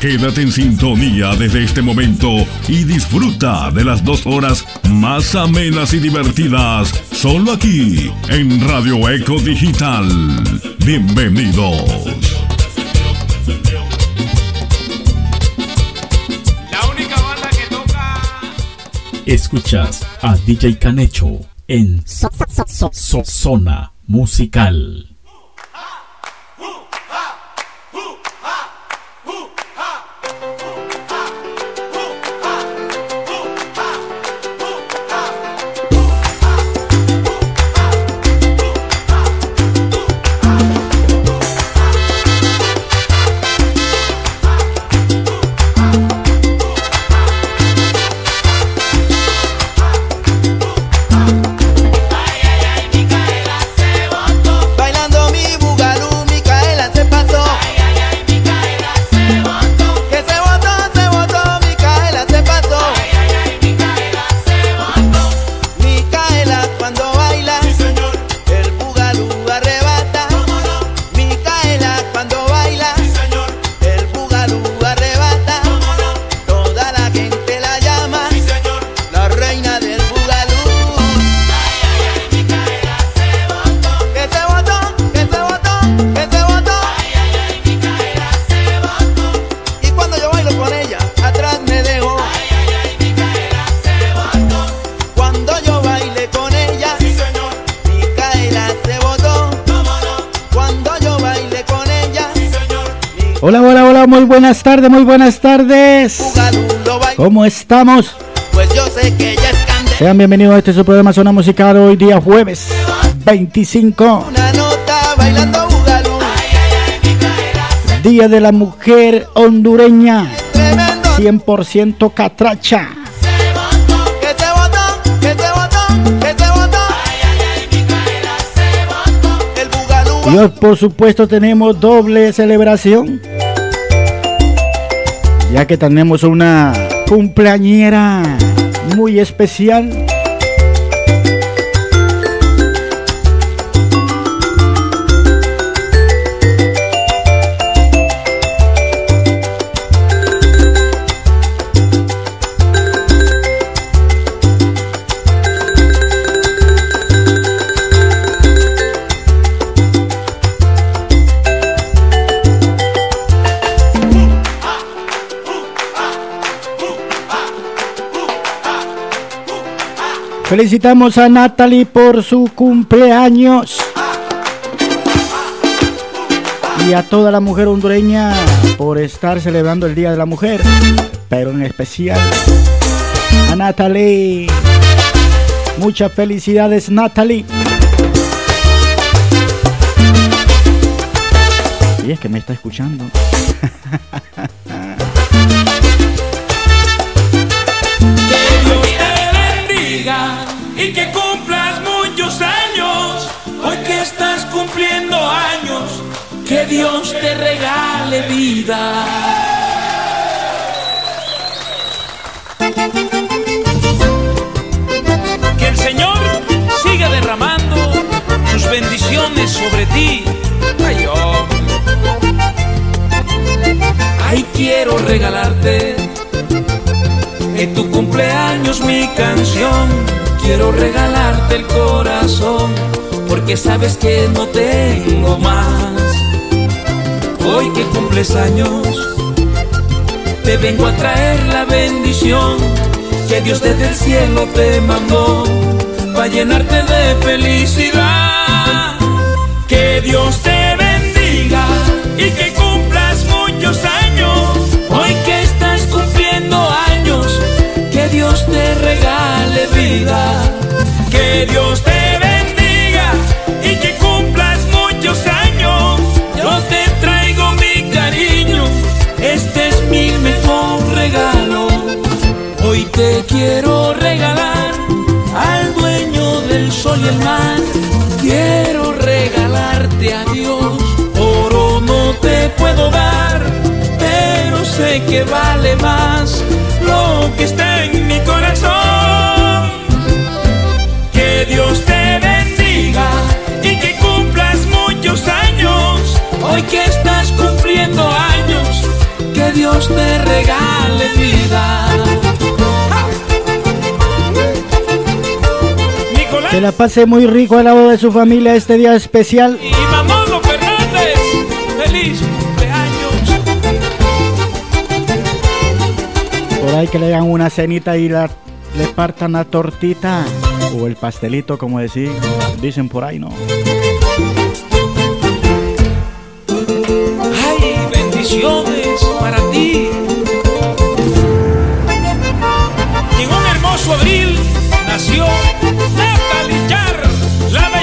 Quédate en sintonía desde este momento y disfruta de las dos horas más amenas y divertidas, solo aquí en Radio Eco Digital. Bienvenidos. La única banda que toca. Escuchas a DJ Canecho en So- Zona Musical. Muy buenas tardes, muy buenas tardes. ¿Cómo estamos? Pues yo sé que ella es candela. Sean bienvenidos a este su programa Zona Musical hoy día jueves 25, Una nota bailando bugalú. Día de la Mujer Hondureña, Tremendo. 100% catracha. Y hoy por supuesto tenemos doble celebración, ya que tenemos una cumpleañera muy especial. Felicitamos a Natalie por su cumpleaños. Y a toda la mujer hondureña por estar celebrando el Día de la Mujer. Pero en especial a Natalie. Muchas felicidades Natalie. Y es que me está escuchando. Que el Señor siga derramando sus bendiciones sobre ti. Ay, hombre. Ay, quiero regalarte en tu cumpleaños mi canción. Quiero regalarte el corazón, porque sabes que no tengo más. Hoy que cumples años, te vengo a traer la bendición que Dios desde el cielo te mandó, para llenarte de felicidad. Que Dios te bendiga y que cumplas muchos años. Hoy que estás cumpliendo años, que Dios te regale vida. Que Dios te te quiero regalar al dueño del sol y el mar. Quiero regalarte a Dios, oro no te puedo dar, pero sé que vale más lo que está en mi corazón. Que Dios te bendiga y que cumplas muchos años, hoy que estás cumpliendo años, que Dios te regale vida. Que la pase muy rico al lado de su familia este día especial. Y Mamolo Fernández, feliz cumpleaños. Por ahí que le hagan una cenita y la, le partan la tortita o el pastelito, como decir, dicen por ahí, ¿no? Ay, bendiciones para ti. En un hermoso abril nació la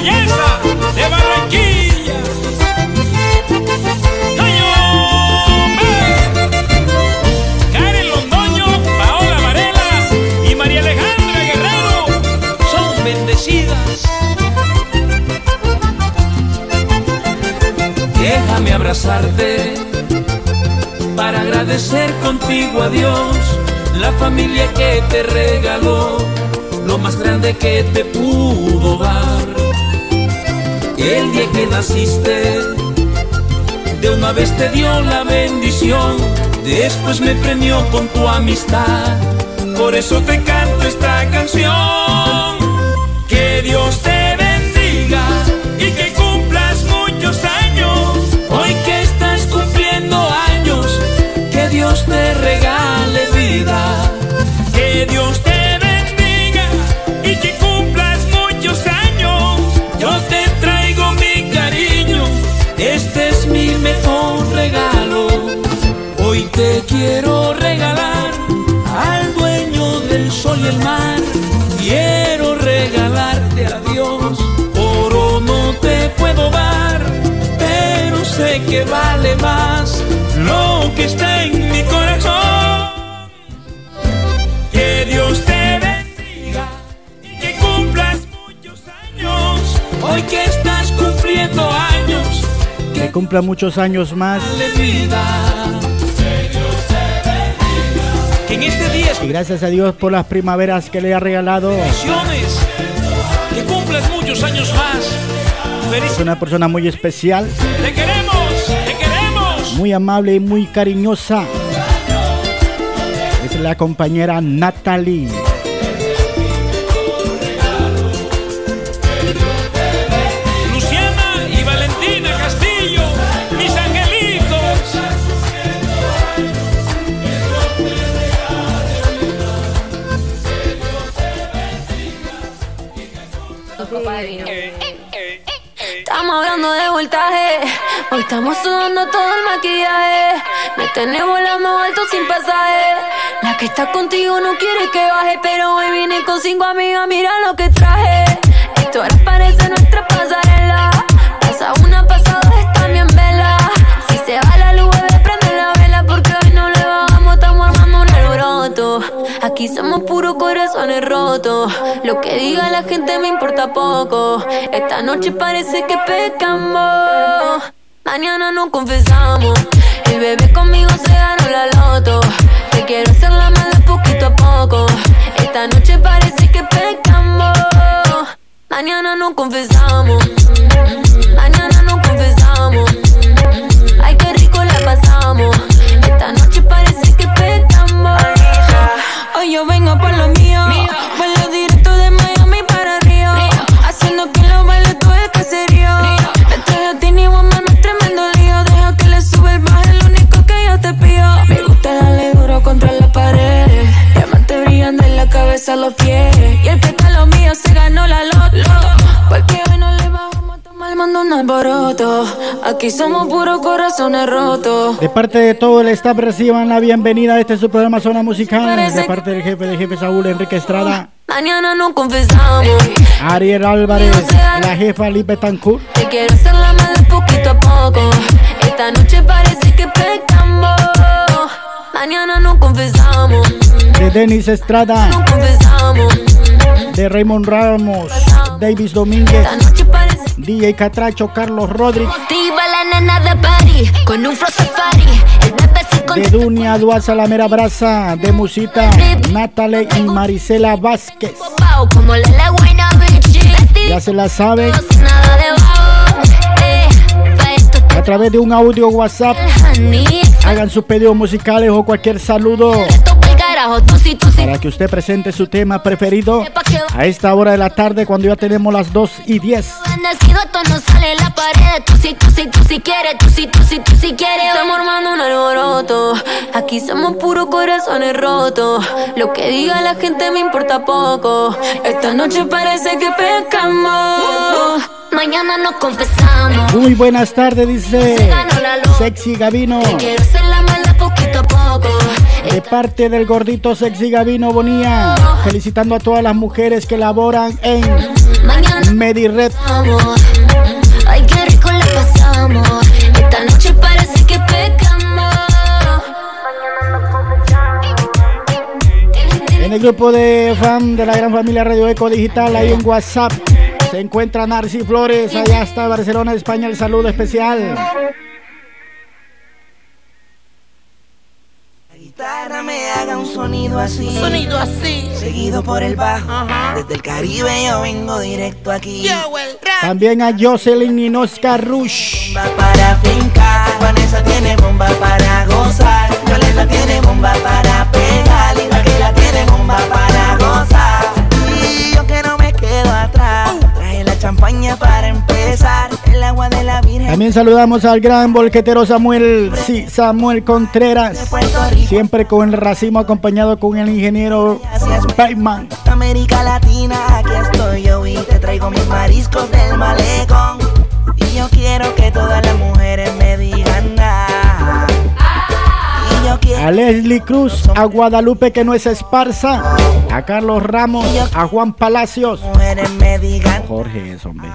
de Barranquilla. ¡Ay, hombre! Karen Londoño, Paola Varela y María Alejandra Guerrero son bendecidas. Déjame abrazarte para agradecer contigo a Dios la familia que te regaló, lo más grande que te pudo dar. El día que naciste, de una vez te dio la bendición, después me premió con tu amistad. Por eso te canto esta canción. Que Dios te bendiga y que cumplas muchos años. Hoy que estás cumpliendo años, que Dios te regale vida. Que Dios te quiero regalar al dueño del sol y el mar. Quiero regalarte a Dios, oro no te puedo dar, pero sé que vale más lo que está en mi corazón. Que Dios te bendiga y que cumplas muchos años. Hoy que estás cumpliendo años, Que cumpla muchos años más. vida. Que en este día Y gracias a Dios por las primaveras que le ha regalado. bendiciones, que cumplas muchos años más. Es una persona muy especial, Te queremos, te queremos. muy amable y muy cariñosa. Es la compañera Natalie. Hablando de voltaje. Hoy estamos sudando todo el maquillaje. Me tenés volando alto sin pasaje. La que está contigo no quiere que baje. Pero hoy vine con cinco amigas. Mira lo que traje. Esto ahora parece nuestra pasarela. Aquí somos puros corazones rotos. Lo que diga la gente me importa poco. Esta noche parece que pecamos. Mañana nos confesamos. El bebé conmigo se ganó la loto. Te quiero hacer la mala poquito a poco. Esta noche parece que pecamos. Mañana nos confesamos. Mañana nos confesamos. Ay, qué rico la pasamos. Esta noche parece que pecamos. Hoy yo vengo por lo mío. Vuelo directo de Miami para Río. Haciendo que los bailes todo el caserío. Me trae a ti ni voy a armar tremendo lío. Deja que le sube el bajo, es lo único que yo te pido. Me gusta darle duro contra la pared. Diamantes brillan de la cabeza a los pies. Y el que está lo mío se ganó la loto. Porque bajamos, tomar mando un alboroto. Aquí somos puros corazones rotos. De parte de todo el staff reciban la bienvenida. Este es su programa Zona Musical. De parte del jefe de jefe Saúl Enrique Estrada. Mañana nos confesamos. Ariel Álvarez, la jefa Lipe Tancur. Te quiero hacer la mala poquito a poco. Esta noche parece que pecamos. Mañana nos confesamos. De Denis Estrada, Nos confesamos. de Raymond Ramos, Davis Domínguez, Esta noche DJ Catracho, Carlos Rodríguez. De Dunia, Duaza, La Mera Brasa, de Musita, Natalie y Marisela Vázquez. Ya se la sabe. A través de un audio WhatsApp, hagan sus pedidos musicales o cualquier saludo para que usted presente su tema preferido a esta hora de la tarde cuando ya tenemos las 2 y 10. no sale la pared. Tú sí, tú sí, tú sí quieres, tú sí, tú sí, tú sí quieres. Estamos armando un alboroto. Aquí somos puros corazones rotos. Lo que diga la gente me importa poco. Esta noche parece que pescamos. Mañana nos confesamos. Muy buenas tardes, dice Sexy Gavino. Quiero ser la mala poquito a poco. De parte del gordito Sexy Gavino Bonía. Felicitando a todas las mujeres que laboran en Medired. Ay, qué rico la pasamos. Esta noche parece que pecamos. En el grupo de fan de la gran familia Radio Eco Digital, hay un WhatsApp se encuentra Narci Flores, allá está Barcelona, España, el saludo especial. Un sonido así. sonido así. Seguido por el bajo. Desde el Caribe yo vengo directo aquí. También a Jocelyn y Oscar Rush. Bomba para fincar. Vanessa tiene bomba para gozar. Yolanda tiene bomba para pegar. Linda que la tiene bomba para gozar. Y yo que no me quedo atrás. Champaña para empezar, el agua de la Virgen. También saludamos al gran volquetero Samuel, sí, Samuel Contreras, siempre con el racimo acompañado con el ingeniero Payman. América Latina, aquí estoy yo y te traigo mis mariscos del malecón. Y yo quiero que todas las mujeres me digan. A Leslie Cruz, a Guadalupe que no es esparza, a Carlos Ramos, a Juan Palacios. Mujeres me digan. Jorge hombre.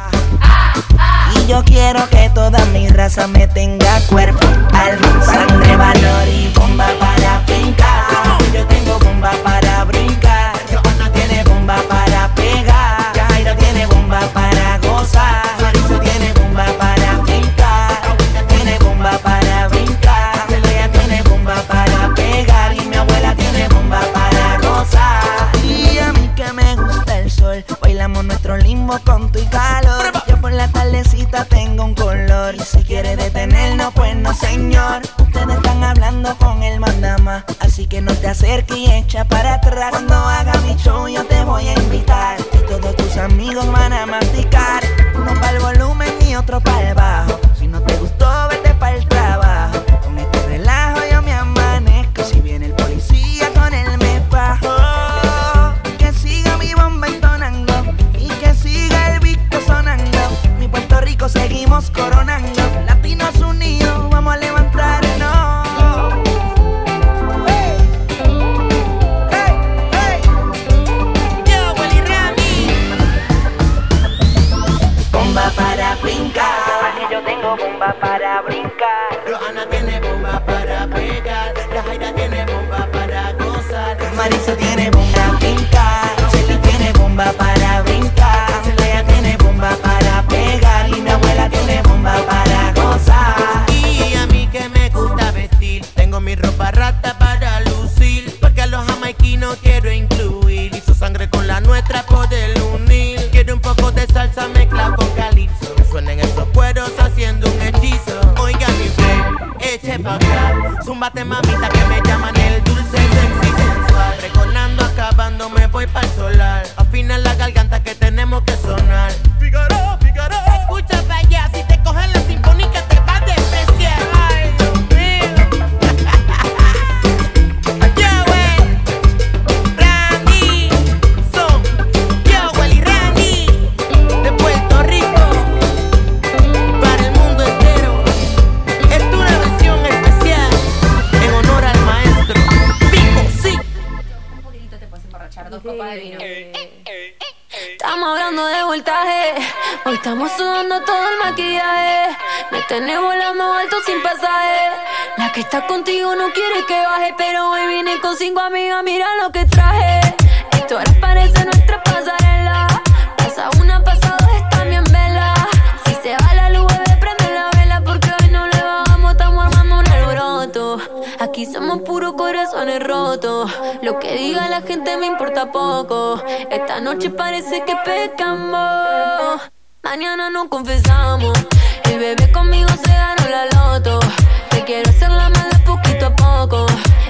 Y yo quiero que toda mi raza me tenga cuerpo, alma, sangre, valor y bomba para fincar. Yo tengo bomba para con tu calor. Yo por la tardecita tengo un color. Y si quiere detenernos, pues no, señor. Ustedes están hablando con el mandama. Así que no te acerques y echa para atrás. Cuando haga mi show, yo te voy a invitar. Y todos tus amigos van a masticar. Uno para el volumen y otro para el bajo. Coronando. Latinos unidos, vamos a levantarnos. Hey. Hey, hey. Yo, Willy Rami. Bomba para brincar. Yo tengo bomba para brincar. Fe, eche pa' acá. Zúmbate mamita que me llaman el dulce sexy sensual. Recordando, acabando, me voy para tenés volando alto sin pasaje. La que está contigo no quiere que baje. Pero hoy vine con cinco amigas. Mira lo que traje. Esto ahora parece nuestra pasarela. Pasa una, pasa dos, están bien vela. Si se va la luz, bebé, prende la vela. Porque hoy no le bajamos. Estamos armando un alboroto. Aquí corazones rotos. Lo que diga la gente me importa poco. Esta noche parece que pecamos. Mañana no confesamos. El bebé conmigo se ganó la loto. Te quiero hacer la mala poquito a poco.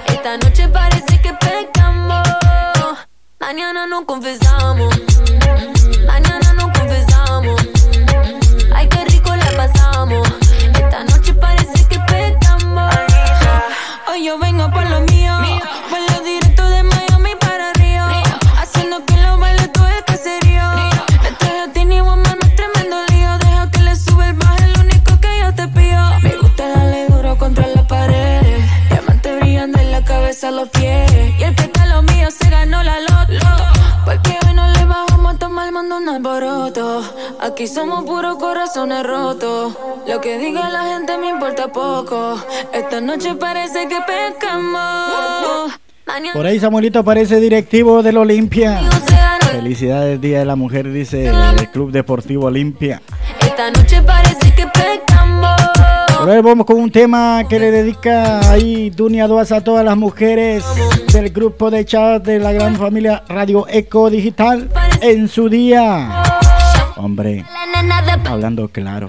Esta noche parece que pecamos. Mañana no confesamos. Mañana no confesamos. Ay, qué rico la pasamos. Esta noche parece que pecamos. Hoy yo vengo por lo mío. Los pies. Y el que está lo mío se ganó la loto. Porque hoy no le bajamos a tomar mando un alboroto. Aquí somos puros corazones rotos. Lo que diga la gente me importa poco. Esta noche parece que pescamos. Por ahí Samuelito parece directivo del Olimpia. Felicidades Día de la Mujer, dice el Club Deportivo Olimpia. Esta noche parece que pescamos. Ahora vamos con un tema que le dedica ahí Dunia Duas a todas las mujeres del grupo de chat de la gran familia Radio Eco Digital en su día. Hombre, hablando claro.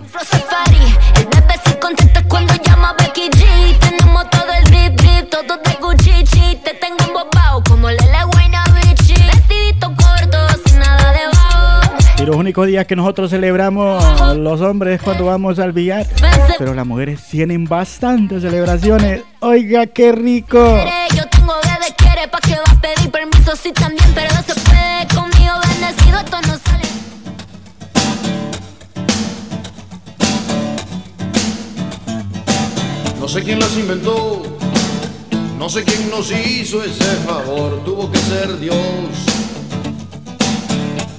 Únicos días que nosotros celebramos los hombres es cuando vamos al billar. Pero las mujeres tienen bastantes celebraciones. Oiga, qué rico. Yo tengo bebé quiere pa' que va a pedir permiso. Sí, también, pero no se puede. Conmigo bendecido, esto no sale. No sé quién las inventó, no sé quién nos hizo ese favor, tuvo que ser Dios.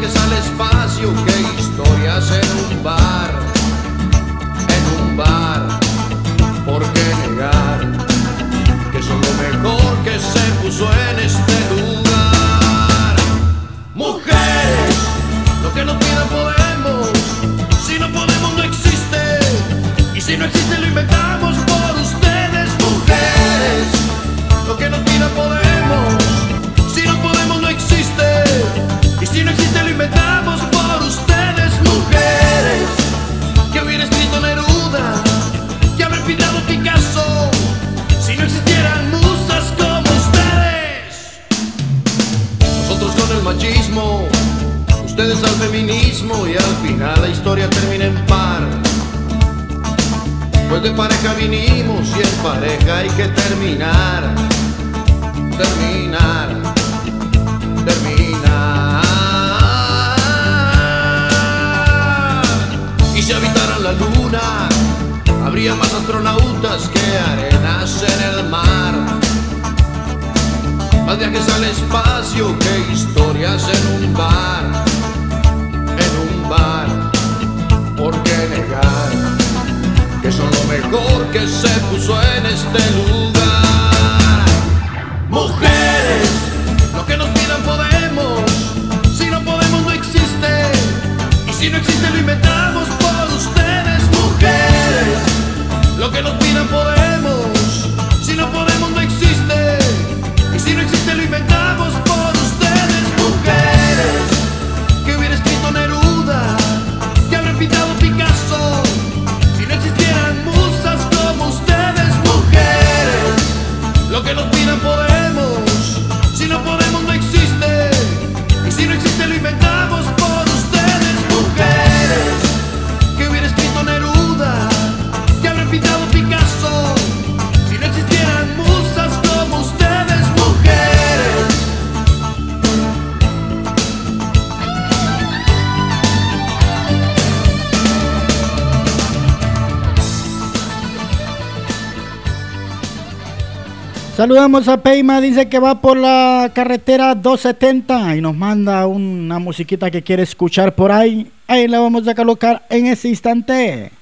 Viajes al espacio que historias en un bar, en un bar. ¿Por qué negar que son lo mejor que se puso en este lugar? Mujeres, lo que nos pidan podemos. Si no podemos, no existe. Y si no existe, lo inventamos por ustedes. Mujeres, lo que nos pidan podemos. No existe, lo inventamos por ustedes. Mujeres, que hubiera escrito Neruda, que haber pintado Picasso. Si no existieran musas como ustedes. Nosotros con el machismo, ustedes al feminismo y al final la historia termina en par. Pues de pareja vinimos y en pareja hay que terminar, terminar, terminar. Si habitaran la luna, habría más astronautas que arenas en el mar. Más viajes al espacio que historias en un bar, en un bar. ¿Por qué negar que son lo mejor que se puso en este lugar? Mujeres, lo que nos pidan podemos. Si no podemos no existe. Y si no existe lo inventamos Lo que nos pidan podemos. Saludamos a Peima, dice que va por la carretera 270 y nos manda una musiquita que quiere escuchar por ahí. Ahí la vamos a colocar en ese instante.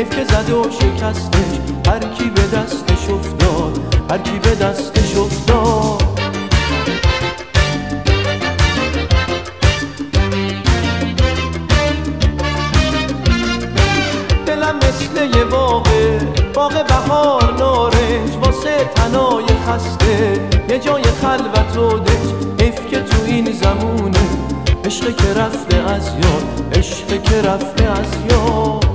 حیف که زده و شکستش هر کی به دستش افتاد هر کی به دستش افتاد. مثل یه باغ بهار نارنج واسه تنای خسته یه جای خلوت و دنج. حیف تو این زمونه عشق که رفته از یاد عشق که رفته از یاد.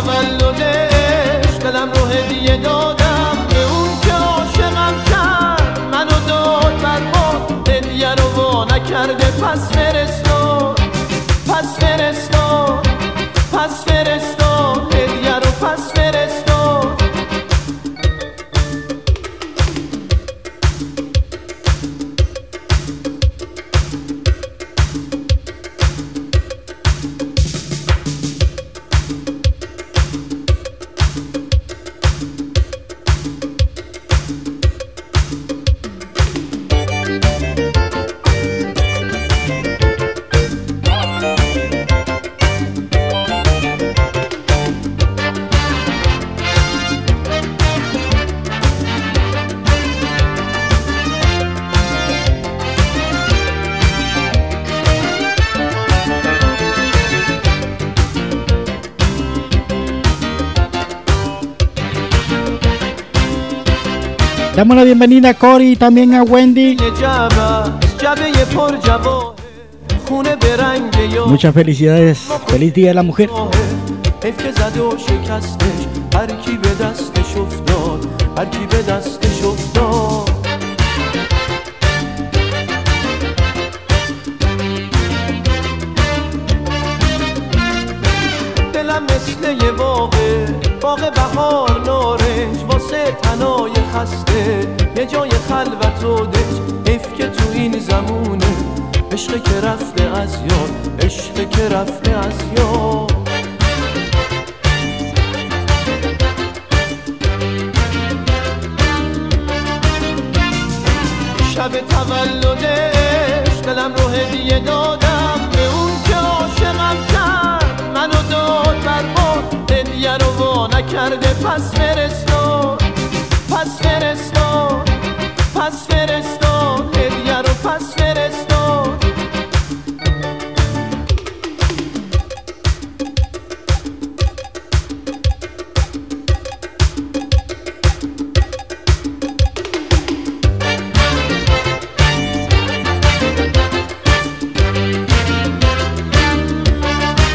تولدش دلم رو هدیه دادم Damos la bienvenida a Cory y también a Wendy. Muchas felicidades. Feliz Día de la Mujer. حیف که زده و شکستش هر کی به دستش افتاد هر کی به دستش افتاد خسته. یه جای خلوت و دنج حیف که تو این زمونه. عشق که رفته از یاد. عشق که رفته از یاد. شب تولدش دلم رو هدیه دادم. به اون که عاشقم کرد. منو داد بر باد. هدیه رو وا نکرده. پس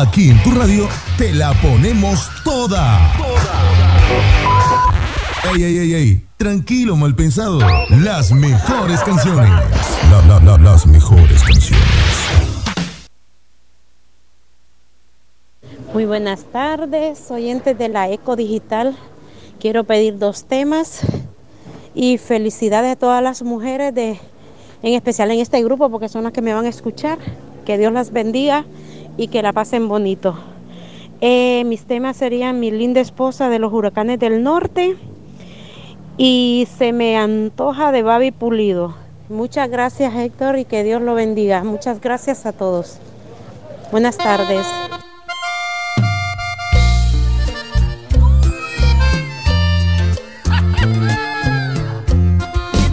Aquí en tu radio te la ponemos toda. Ey, ey, ey, ey. Tranquilo, mal pensado. Las mejores canciones. La, la, la, las mejores canciones. Muy buenas tardes, oyentes de la Eco Digital. Quiero pedir dos temas y felicidades a todas las mujeres de, en especial en este grupo, porque son las que me van a escuchar. Que Dios las bendiga y que la pasen bonito. Eh, mis temas serían Mi linda esposa de los huracanes del norte y Se me antoja de Babi Pulido. Muchas gracias Héctor y que Dios lo bendiga. Muchas gracias a todos. Buenas tardes.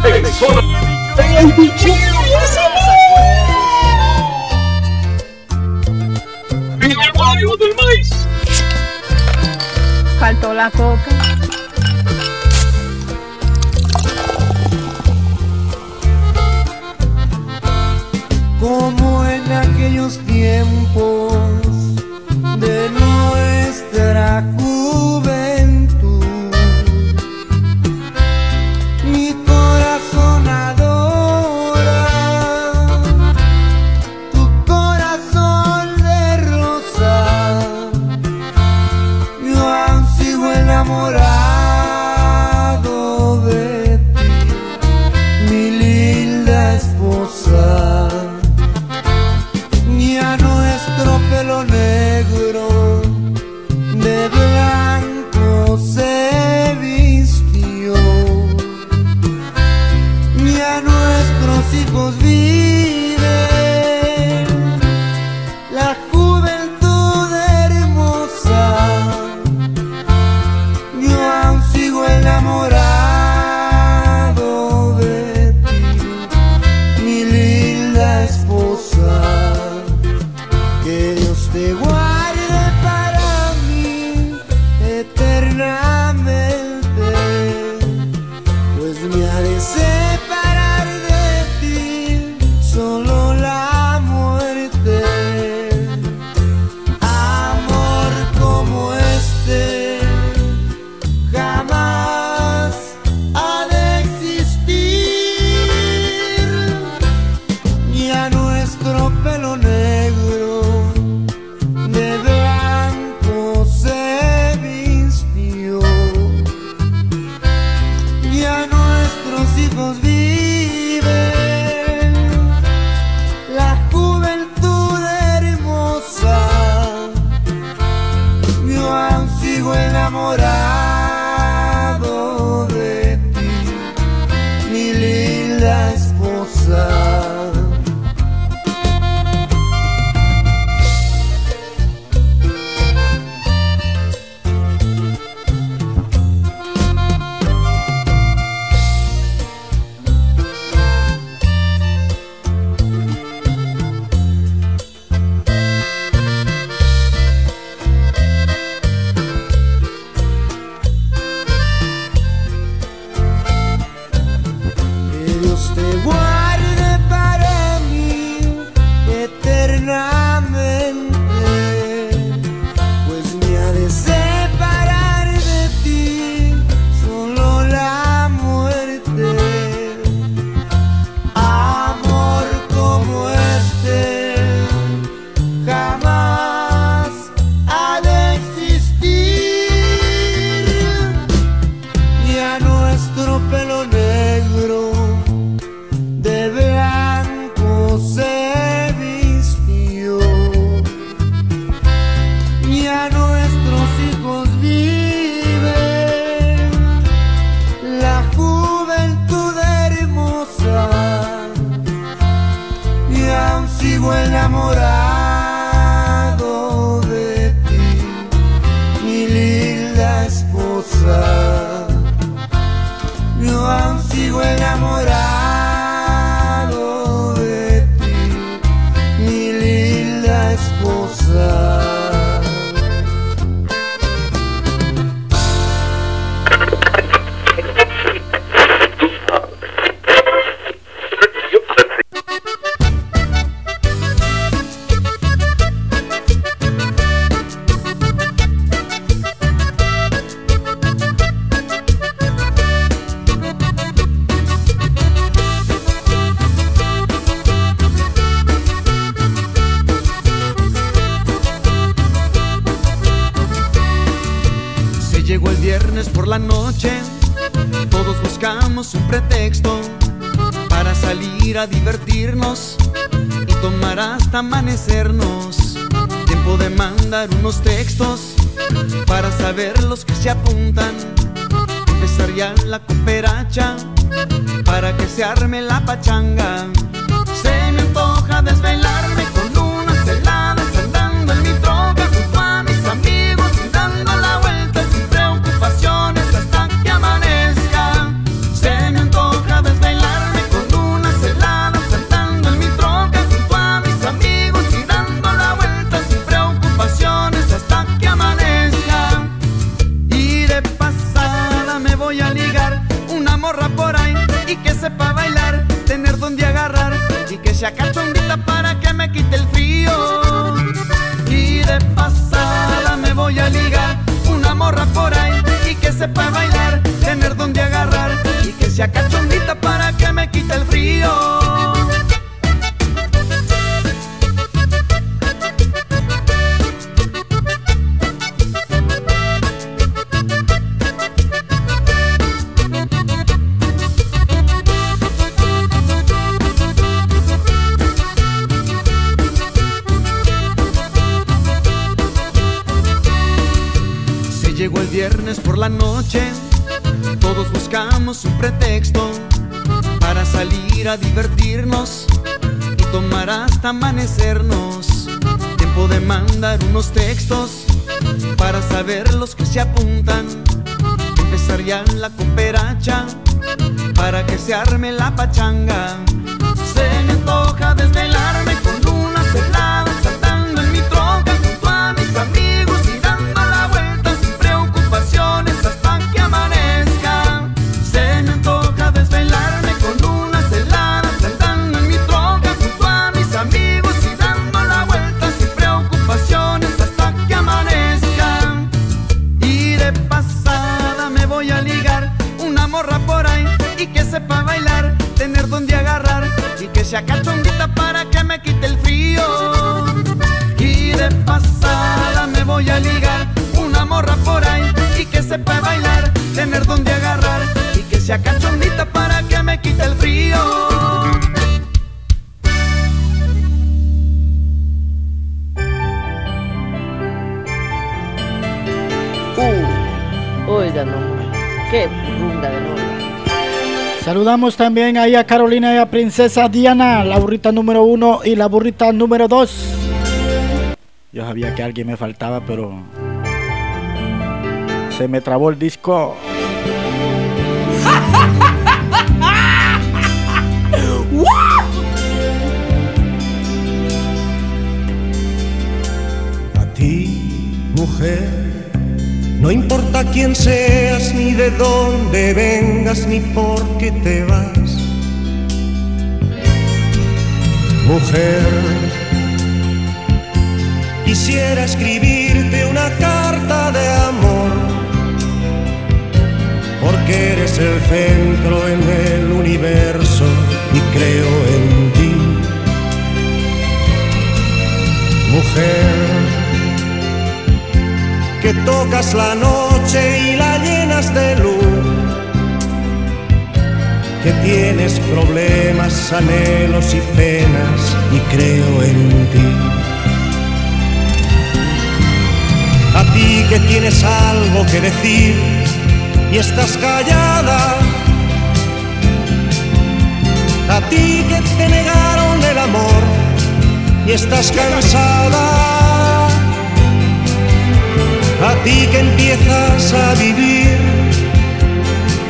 El Faltó la coca. Como en aquellos tiempos de nuestra También ahí a Carolina y a Princesa Diana, la burrita número uno y la burrita número dos. Yo sabía que alguien me faltaba, pero se me trabó el disco. A ti, mujer, no importa quién seas, ni de dónde vengas, ni por qué te vas. Mujer, quisiera escribirte una carta de amor, porque eres el centro en el universo y creo en ti. Mujer, que tocas la noche y la de luz, que tienes problemas, anhelos y penas y creo en ti. A ti que tienes algo que decir y estás callada, a ti que te negaron el amor y estás cansada. A ti que empiezas a vivir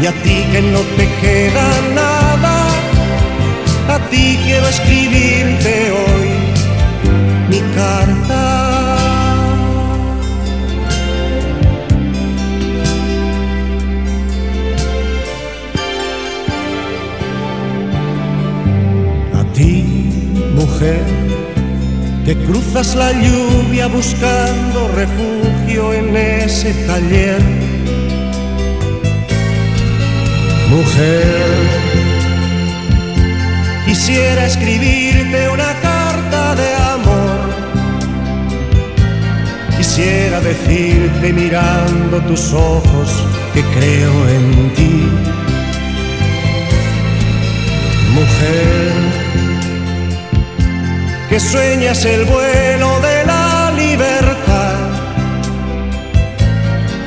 y a ti que no te queda nada. A ti quiero escribirte hoy mi carta. A ti, mujer que cruzas la lluvia buscando refugio en ese taller. Mujer, quisiera escribirte una carta de amor. Quisiera decirte mirando tus ojos que creo en ti. Mujer, que sueñas el vuelo de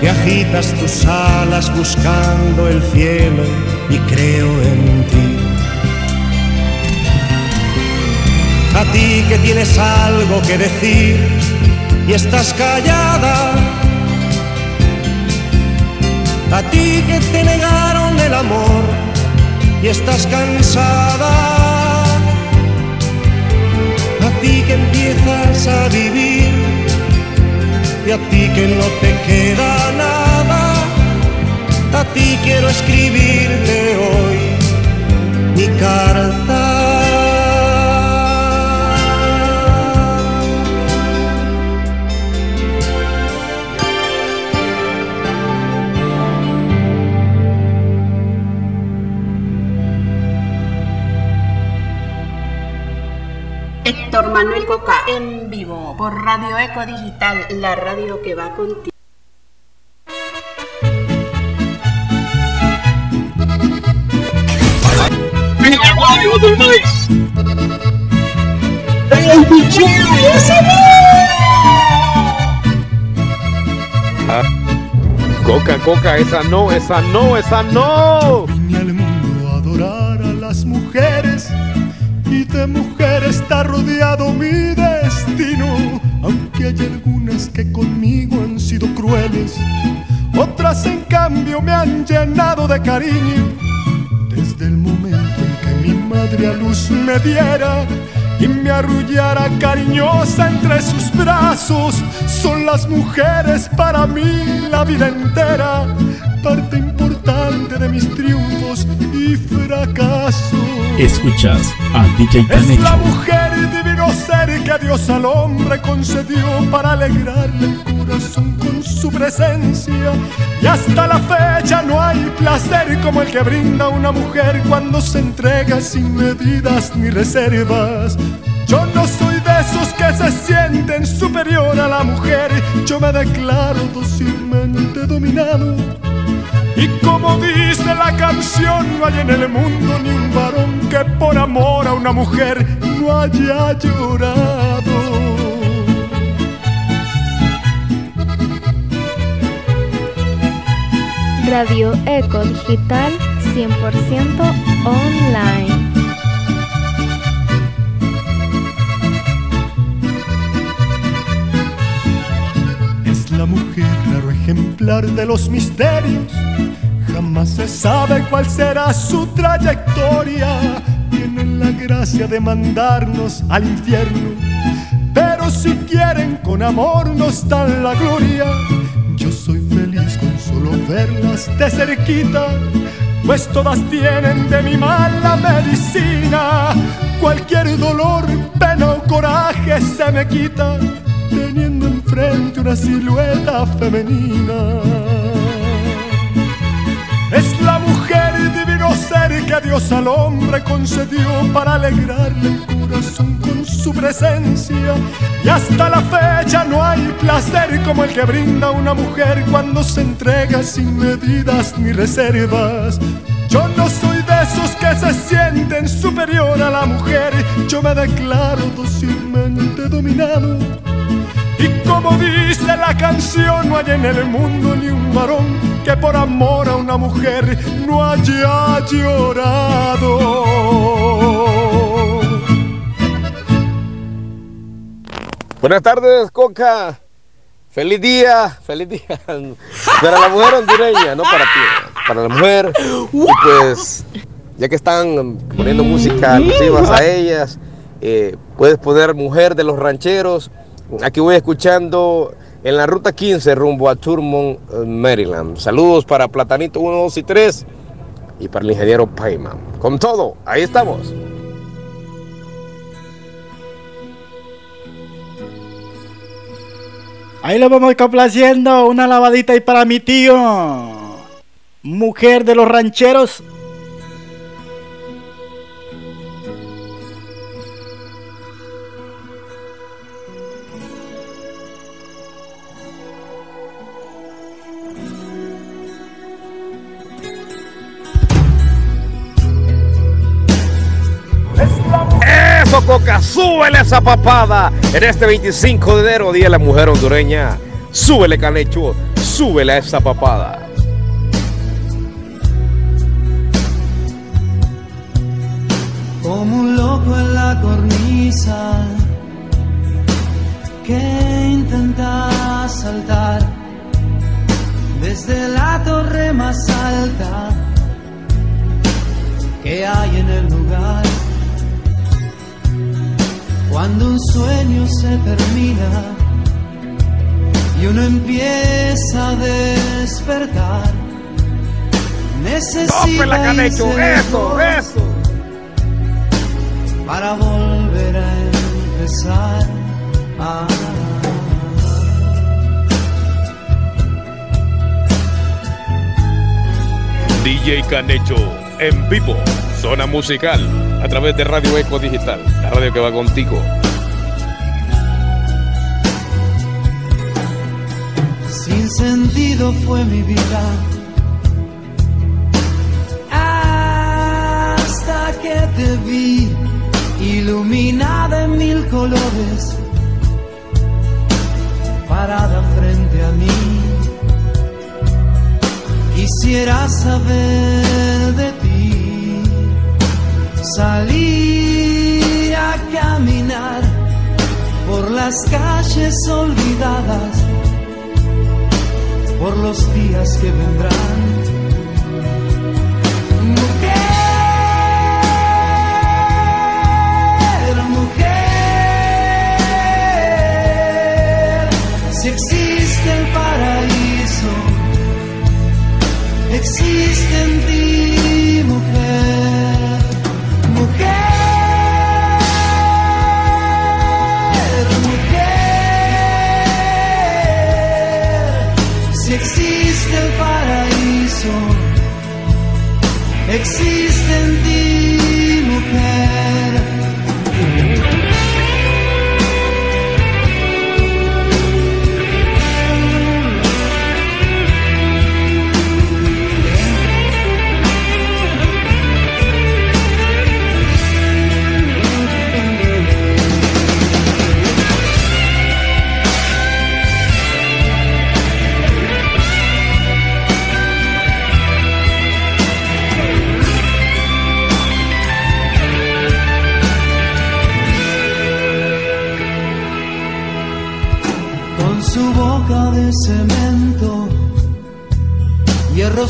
que agitas tus alas buscando el cielo y creo en ti. A ti que tienes algo que decir y estás callada. A ti que te negaron el amor y estás cansada. A ti que empiezas a vivir y a ti que no te queda nada. A ti quiero escribirte hoy mi carta. Manuel Coca en vivo por Radio Eco Digital, la radio que va contigo. Ah, Coca, Coca, esa no, esa no, esa no. Rodeado mi destino. Aunque hay algunas que conmigo han sido crueles, otras en cambio me han llenado de cariño. Desde el momento en que mi madre a luz me diera y me arrullara cariñosa entre sus brazos, son las mujeres para mí la vida entera, parte importante de mis triunfos y fracasos. Escuchas a DJ Es Canecho. la mujer ser Dios al hombre concedió para alegrarle el corazón con su presencia. Y hasta la fecha no hay placer como el que brinda una mujer cuando se entrega sin medidas ni reservas. Yo no soy de esos que se sienten superior a la mujer, yo me declaro dócilmente dominado. Y como dice la canción, no hay en el mundo ni un varón que por amor a una mujer no haya llorado. Radio Eco Digital 100% online. Raro ejemplar de los misterios. Jamás se sabe cuál será su trayectoria. Tienen la gracia de mandarnos al infierno. Pero si quieren con amor nos dan la gloria. Yo soy feliz con solo verlas de cerquita. Pues todas tienen de mi mala medicina. Cualquier dolor, pena o coraje se me quita teniendo una silueta femenina. Es la mujer divino ser que Dios al hombre concedió para alegrarle el corazón con su presencia. Y hasta la fecha no hay placer como el que brinda una mujer cuando se entrega sin medidas ni reservas. Yo no soy de esos que se sienten superior a la mujer, yo me declaro dócilmente dominado. Y como dice la canción, no hay en el mundo ni un varón que por amor a una mujer no haya llorado. Buenas tardes, Coca. Feliz día, feliz día. Para la mujer hondureña, no para ti, para la mujer. Y pues, ya que están poniendo música alusivas a ellas, eh, puedes poner Mujer de los Rancheros. Aquí voy escuchando en la ruta 15 rumbo a Turmont, eh, Maryland. Saludos para Platanito 1, 2 y 3 y para el ingeniero Payman. Con todo, ahí estamos. Ahí lo vamos complaciendo. Una lavadita y para mi tío. Mujer de los rancheros. Coca, súbele esa papada en este 25 de enero, Día la Mujer Hondureña. Súbele, Canecho, súbele esa papada. como un loco en la cornisa que intenta saltar desde la torre más alta que hay en el lugar. Cuando un sueño se termina y uno empieza a despertar, necesita irse eso, eso. para volver a empezar. Ah. DJ Canecho en vivo, zona musical, a través de Radio Eco Digital, la radio que va contigo. Sin sentido fue mi vida. Hasta que te vi iluminada en mil colores, parada frente a mí. Quisiera saber de ti. Salí a caminar por las calles olvidadas por los días que vendrán. Mujer, mujer, si existe el paraíso, existe en ti,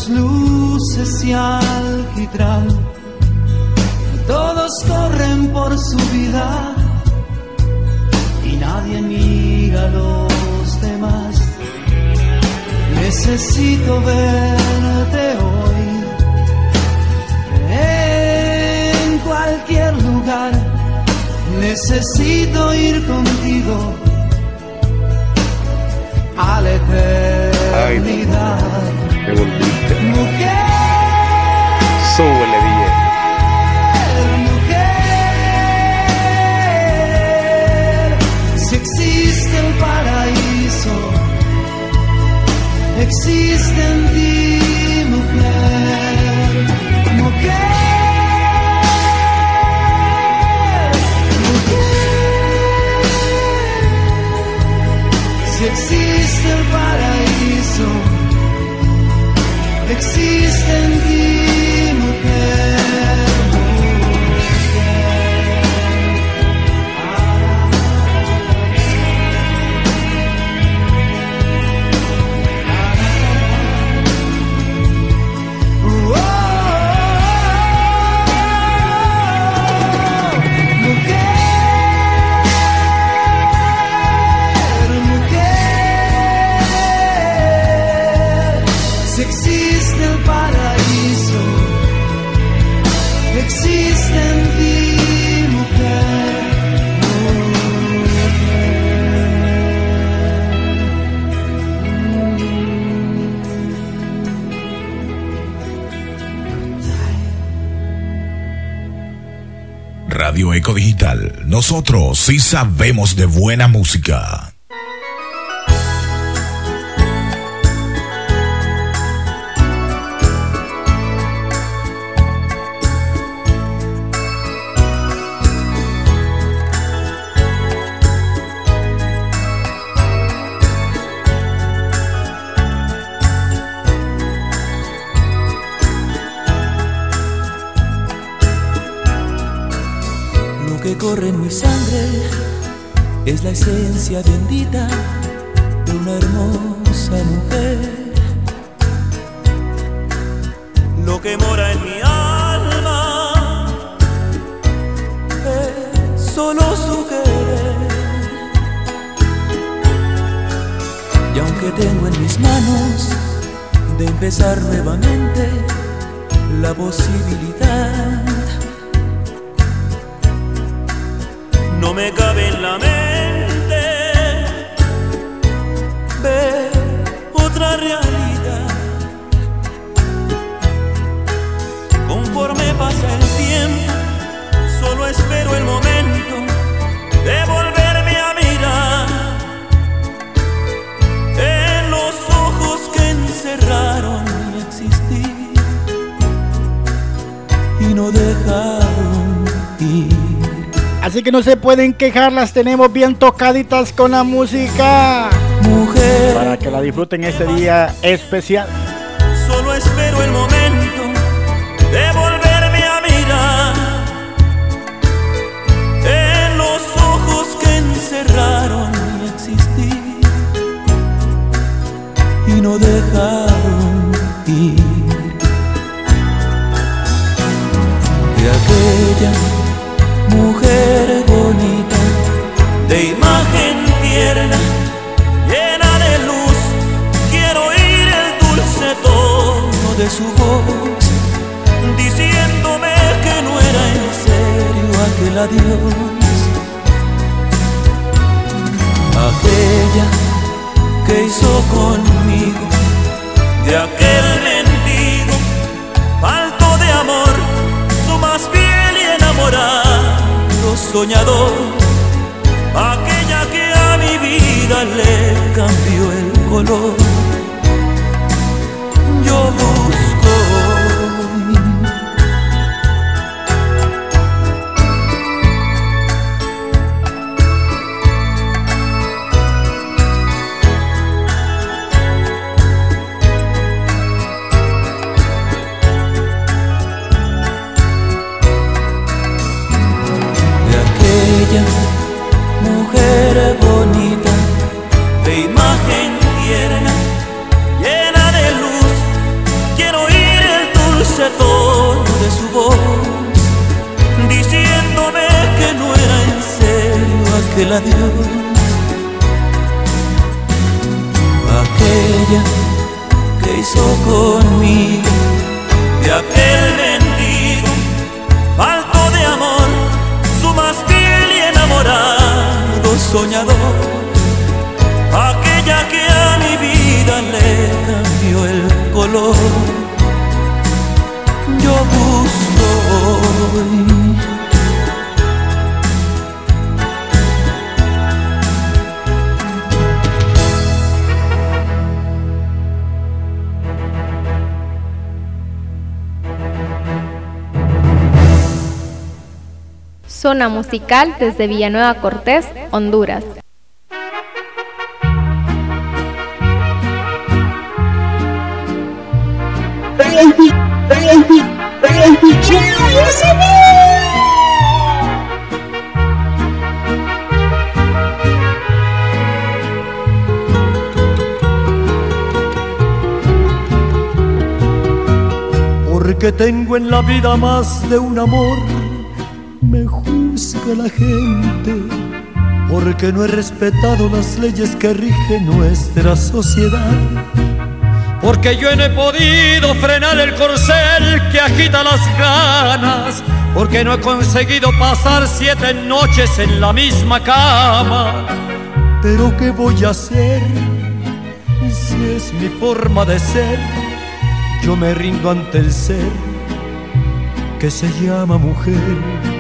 luces y alquitrán, todos corren por su vida y nadie mira a los demás. Necesito verte hoy en cualquier lugar. Necesito ir contigo a la eternidad. Súbele, DJ. mujer, si existe el paraíso, existe en ti, mujer, mujer, si existe el paraíso, existe Radio Eco Digital. Nosotros sí sabemos de buena música. Corre en mi sangre es la esencia bendita de una hermosa mujer. Lo que mora en mi alma es solo su querer. Y aunque tengo en mis manos de empezar nuevamente la posibilidad, no me cabe en la mente ver otra realidad. Conforme pasa el tiempo, solo espero el momento de volverme a mirar en los ojos que encerraron mi existir y no dejaron ir. Así que no se pueden quejar, las tenemos bien tocaditas con la música. Mujer. Para que la disfruten este día especial. Solo espero el momento de volverme a mirar en los ojos que encerraron mi existir y no dejaron ir de aquella mujer bonita de imagen tierna llena de luz. Quiero oír el dulce tono de su voz diciéndome que no era en serio aquel adiós. Aquella que hizo conmigo de aquel soñador aquella que a mi vida le cambió el color. Yo busco Musical desde Villanueva Cortés, Honduras. Porque tengo en la vida más de un amor, juzga la gente. Porque no he respetado las leyes que rigen nuestra sociedad. Porque yo no he podido frenar el corcel que agita las ganas. Porque no he conseguido pasar siete noches en la misma cama. Pero ¿qué voy a hacer si es mi forma de ser? Yo me rindo ante el ser que se llama mujer.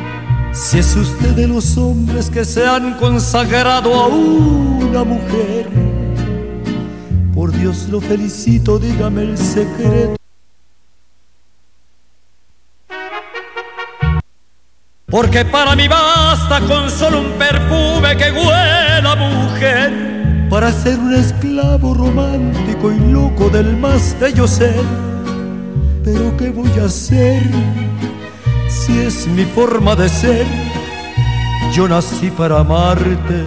Si es usted de los hombres que se han consagrado a una mujer, por Dios lo felicito, dígame el secreto. Porque para mí basta con solo un perfume que huela mujer. Para ser un esclavo romántico y loco del más bello ser. Pero ¿qué voy a hacer es mi forma de ser? yo nací para amarte,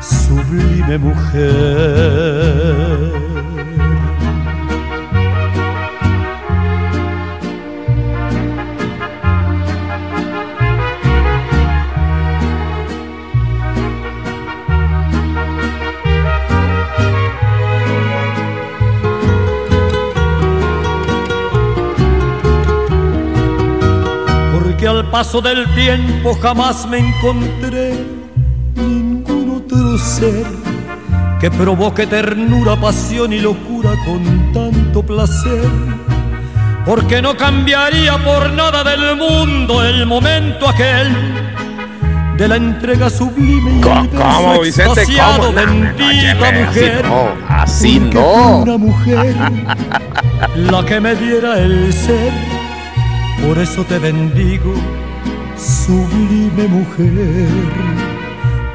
sublime mujer. Paso del tiempo jamás me encontré ningún otro ser que provoque ternura, pasión y locura con tanto placer. Porque no cambiaría por nada del mundo el momento aquel de la entrega sublime y ¿Cómo, cómo, Vicente? ¿Cómo? No, no, bendita Yele, así mujer. no, así no. Una mujer la que me diera el ser, por eso te bendigo, sublime mujer.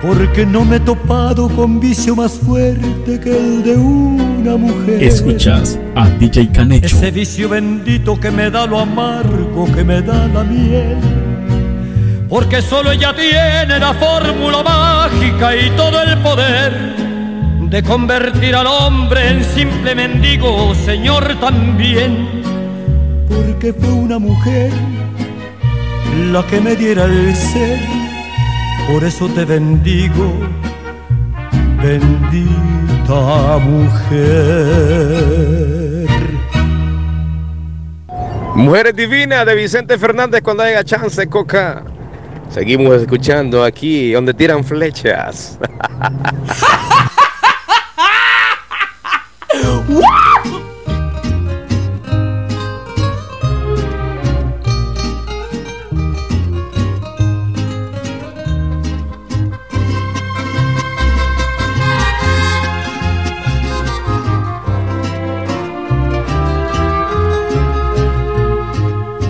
Porque no me he topado con vicio más fuerte que el de una mujer. Escuchas a DJ Canecho. Ese vicio bendito que me da lo amargo, que me da la miel. Porque solo ella tiene la fórmula mágica y todo el poder de convertir al hombre en simple mendigo, Señor también. Porque fue una mujer la que me diera el ser. Por eso te bendigo, bendita mujer. Mujeres Divinas de Vicente Fernández cuando haya chance, Coca. Seguimos escuchando aquí donde tiran flechas.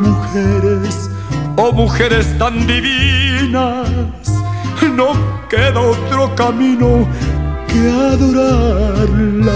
mujeres, oh mujeres tan divinas, no queda otro camino que adorarlas.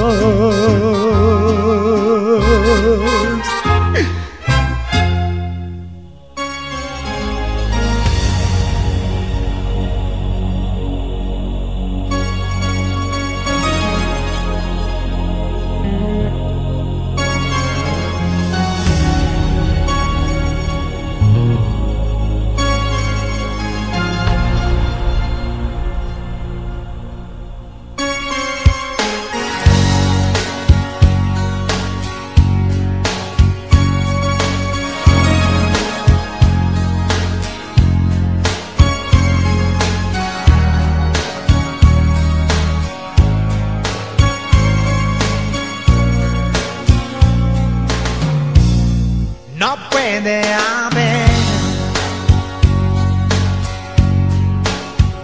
Puede haber.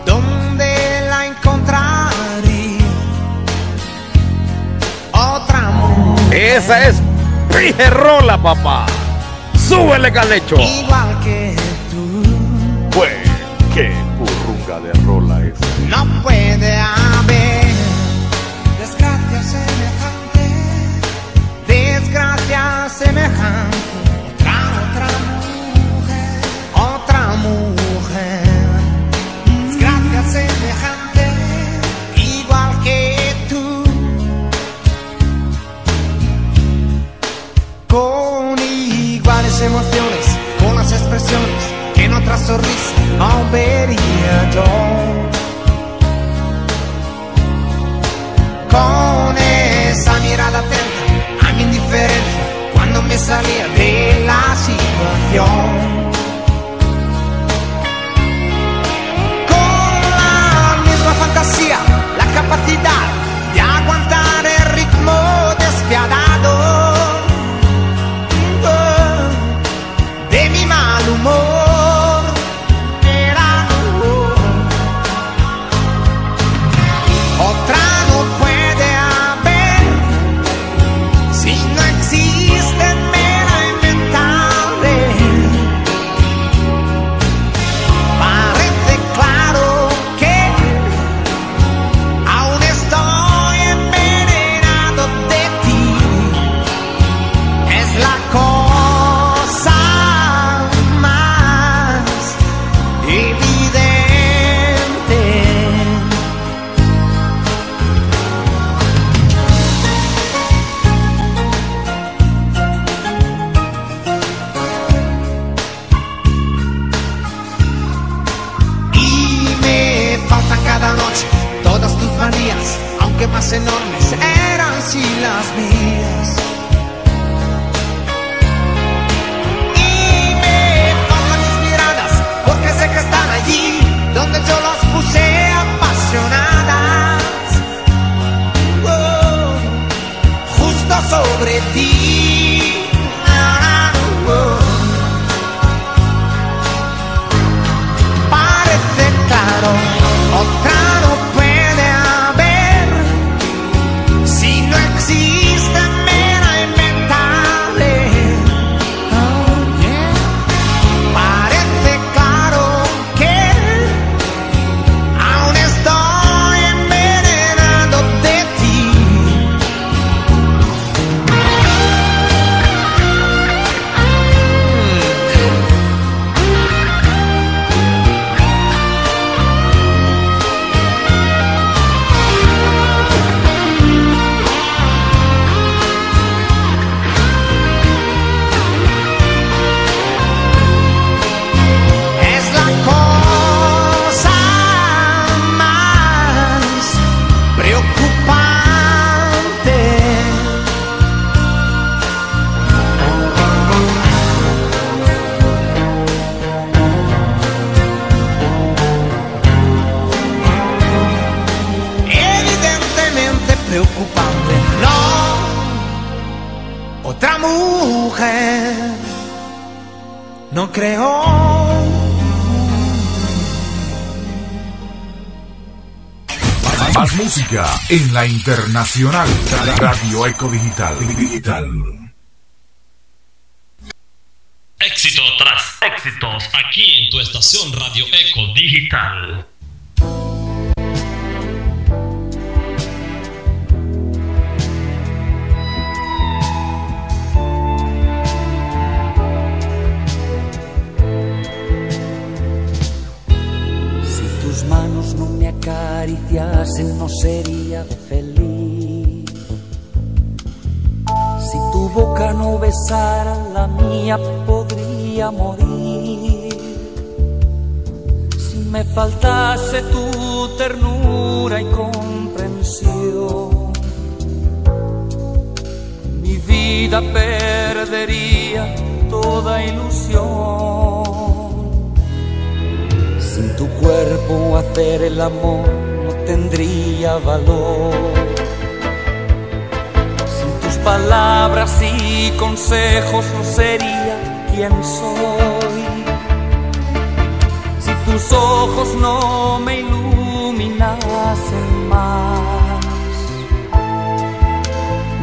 ¿Dónde la encontraría? Otra mujer. Esa es Pijerrola, papá. Súbele, Canecho. Igual que tú. Pues, qué burrunga de rola es. No puede haber con esa mirada atenta a mi indiferencia cuando me salía de la situación. Con la misma fantasía, la capacidad de aguantar en la internacional Radio Eco Digital. Digital. Éxito tras éxitos aquí en tu estación Radio Eco Digital. Faltase tu ternura y comprensión, mi vida perdería toda ilusión. Sin tu cuerpo hacer el amor no tendría valor. Sin tus palabras y consejos no sería quién soy. Tus ojos no me iluminasen más,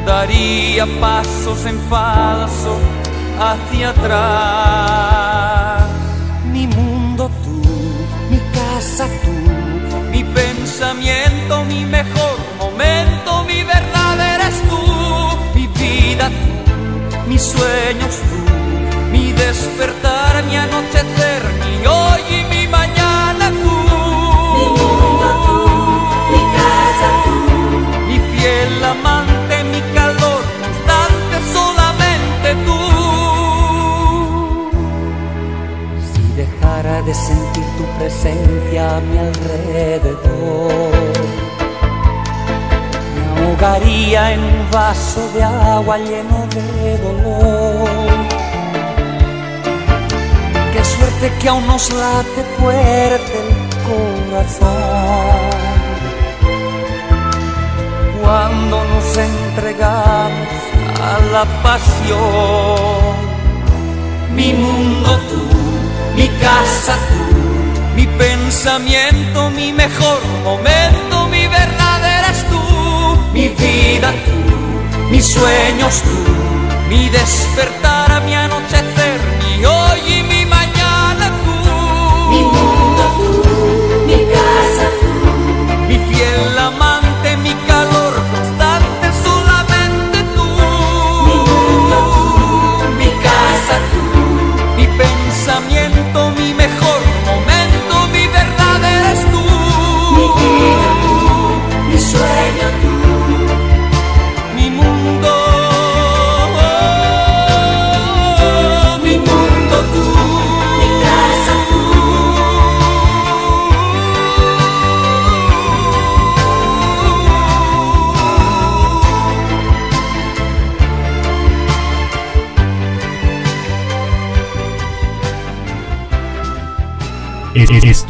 daría pasos en falso hacia atrás. Mi mundo tú, mi casa tú, mi pensamiento, mi mejor momento, mi verdad eres tú, mi vida tú, mis sueños tú, mi despertar, mi anochecer, tu presencia a mi alrededor, me ahogaría en un vaso de agua lleno de dolor. Qué suerte que aún nos late fuerte el corazón cuando nos entregamos a la pasión. Mi mundo tú, mi casa tú, pensamiento, mi mejor momento, mi verdad eres tú, mi vida tú, mis sueños tú, mi despertar,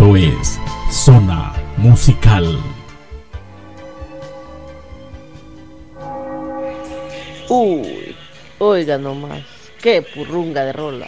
Es Zona Musical. Uy, oiga nomás, qué purrunga de rola.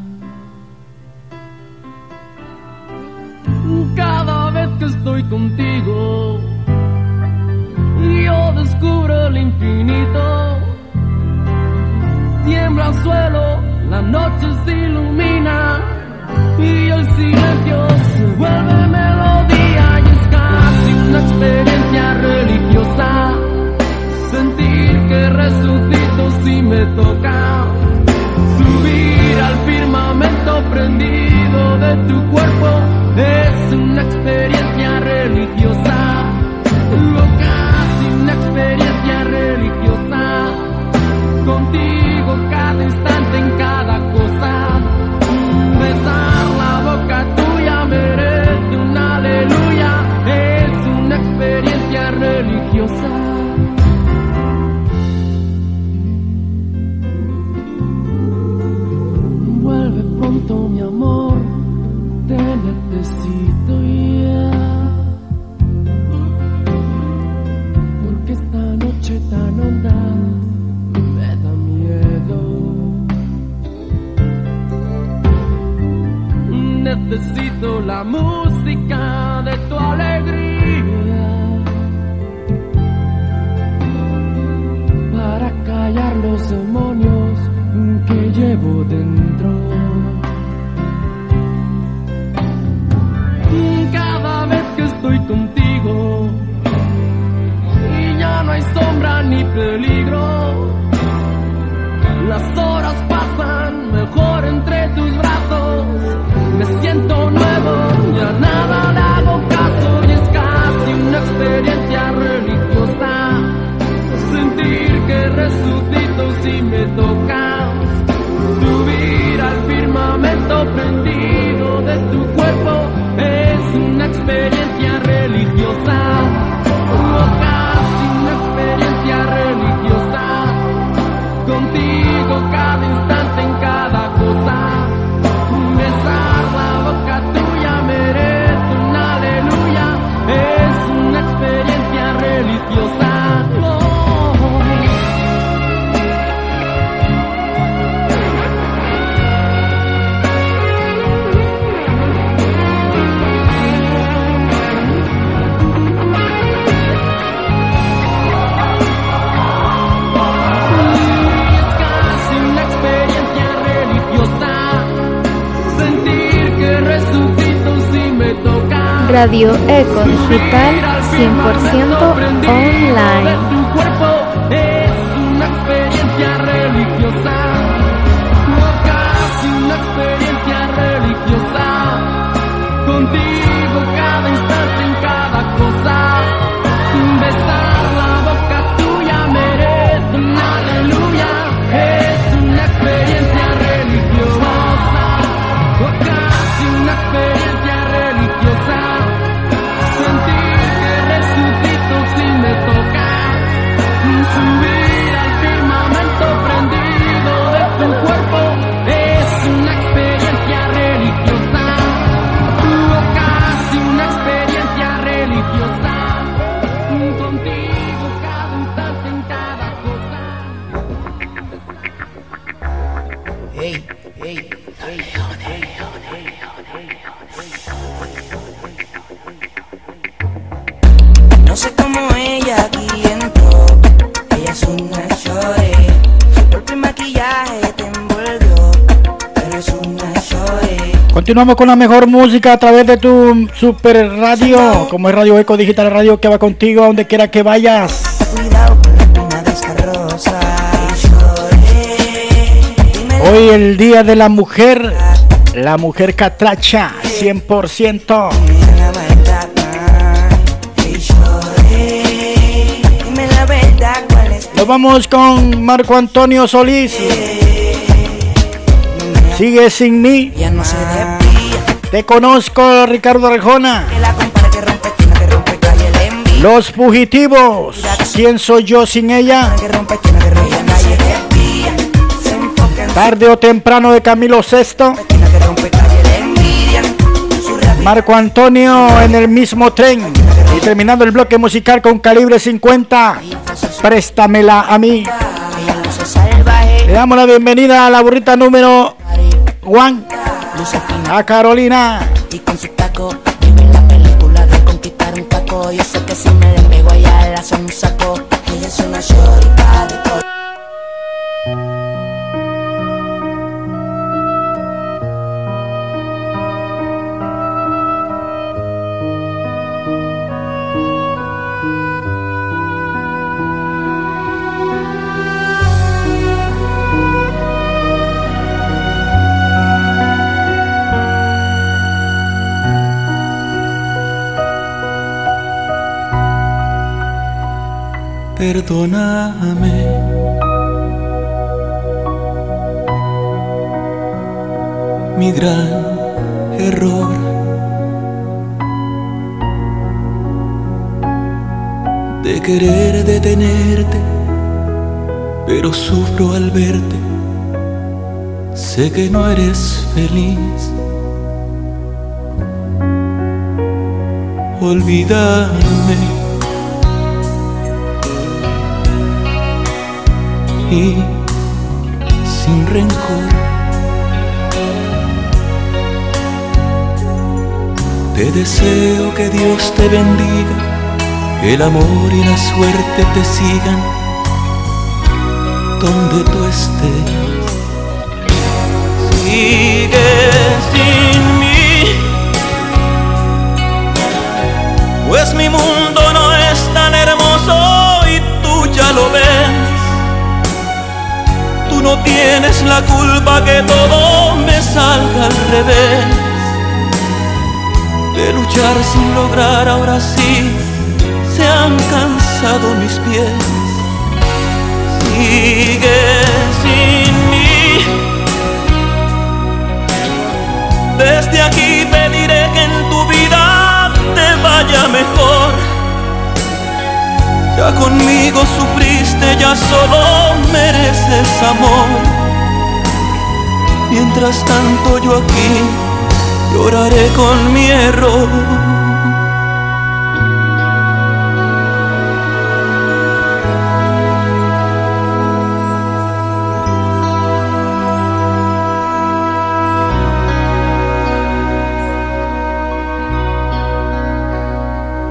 Cada vez que estoy contigo, yo descubro el infinito. Tiembla el suelo, la noche se ilumina y el silencio se vuelve melodía y es casi una experiencia religiosa. Sentir que resucito si me toca subir al firmamento prendido de tu cuerpo es una experiencia religiosa, o casi una experiencia religiosa. Contigo cada instante necesito la música de tu alegría para callar los demonios que llevo dentro. Cada vez que estoy contigo y ya no hay sombra ni peligro, las horas pasan mejor entre tus brazos me siento nuevo, ya nada le hago caso y es casi una experiencia religiosa. Sentir que resucito si me tocas, subir al firmamento prendido de tu cuerpo es una experiencia religiosa. Casi una experiencia religiosa, contigo cada Radio Eco Digital 100% online. Continuamos con la mejor música a través de tu super radio, como es Radio Eco Digital Radio que va contigo a donde quiera que vayas. Hoy el Día de la Mujer, la mujer catracha, 100%. Dime la verdad, cuál es Nos vamos con Marco Antonio Solís. Sigue sin mí. Ya no se Te conozco, Ricardo Arjona. Los fugitivos. ¿Quién soy yo sin ella? Tarde o temprano de Camilo VI. Marco Antonio en el mismo tren. Y terminando el bloque musical con calibre 50. Préstamela a mí. Le damos la bienvenida a la burrita número one. A Carolina. Y con su taco vive la película de conquistar un taco. Yo sé que si me Perdóname. Mi gran error. De querer detenerte, pero sufro al verte. Sé que no eres feliz. Olvídame. Y sin rencor. Te deseo que Dios te bendiga, que el amor y la suerte te sigan donde tú estés. Sigue sin mí, pues mi mundo no tienes la culpa que todo me salga al revés. De luchar sin lograr, ahora sí se han cansado mis pies. Sigue sin mí. Desde aquí pediré que en tu vida te vaya mejor. Ya conmigo sufriste, ya solo mereces amor. Mientras tanto yo aquí lloraré con mi error.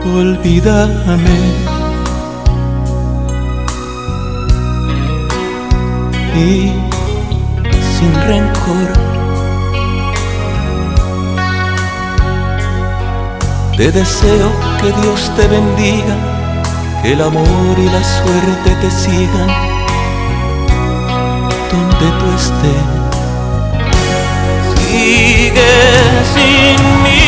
Olvídame. Y sin rencor. Te deseo que Dios te bendiga, que el amor y la suerte te sigan donde tú estés. Sigue sin mí,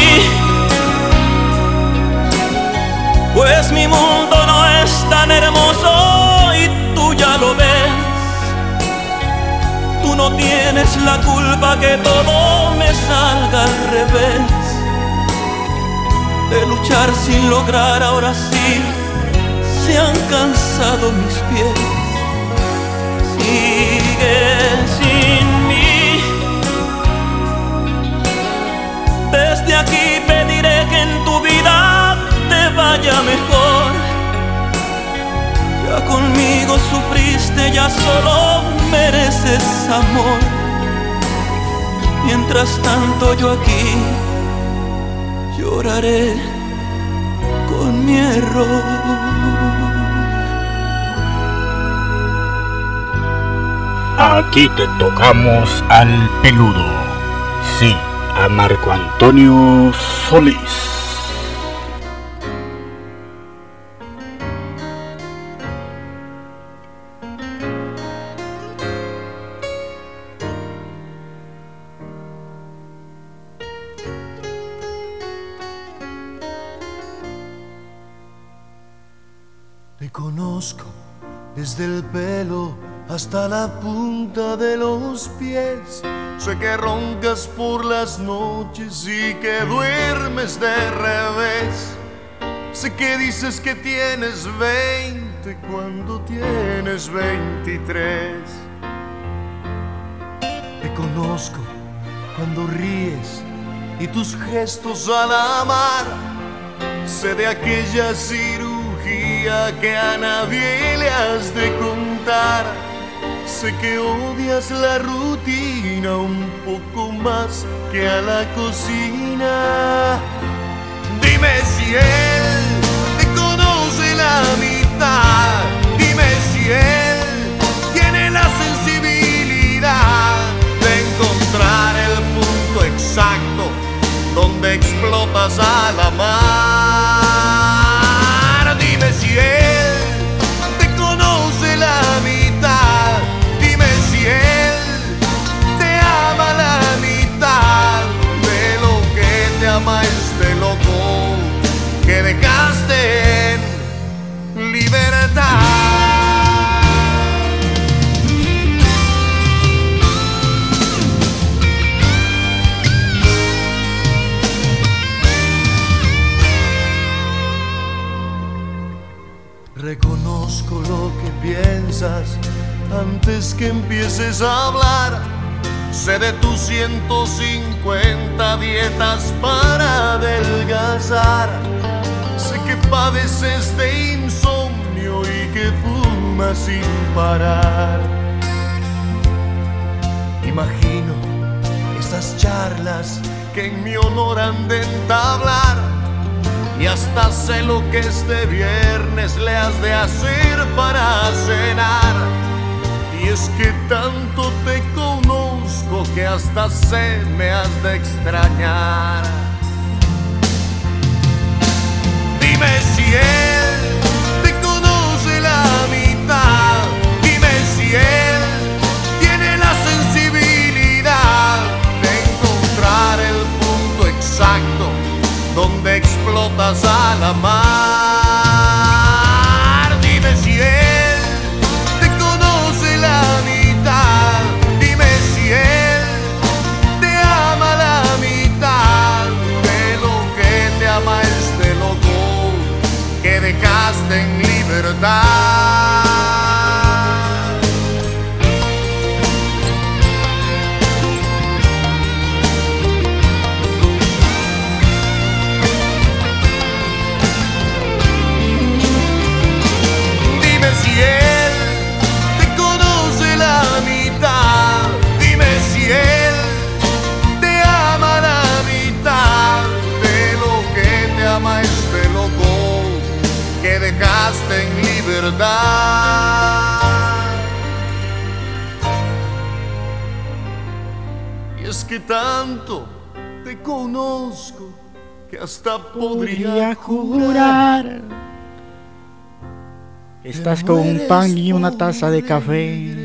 pues mi mundo tienes la culpa que todo me salga al revés de luchar sin lograr, ahora sí se han cansado mis pies. Sufriste, ya solo mereces amor. Mientras tanto yo aquí lloraré con mi error. Aquí te tocamos al peludo. Sí, a Marco Antonio Solís. Las noches y que duermes de revés. Sé que dices que tienes 20 cuando tienes 23. Te conozco cuando ríes y tus gestos al amar. Sé de aquella cirugía que a nadie le has de contar. Sé que odias la rutina un poco más que a la cocina. Dime si él te conoce la mitad. Dime si él tiene la sensibilidad de encontrar el punto exacto donde explotas a la mar. Que empieces a hablar. Sé de tus 150 dietas para adelgazar. Sé que padeces de insomnio y que fumas sin parar. Imagino esas charlas que en mi honor han de entablar. Y hasta sé lo que este viernes le has de hacer para cenar. Y es que tanto te conozco que hasta sé me has de extrañar. Dime si él te conoce la mitad. Dime si él tiene la sensibilidad de encontrar el punto exacto donde explotas a la mar. Tanto te conozco que hasta podría Podría jurar. Estás con un pan y una taza de café.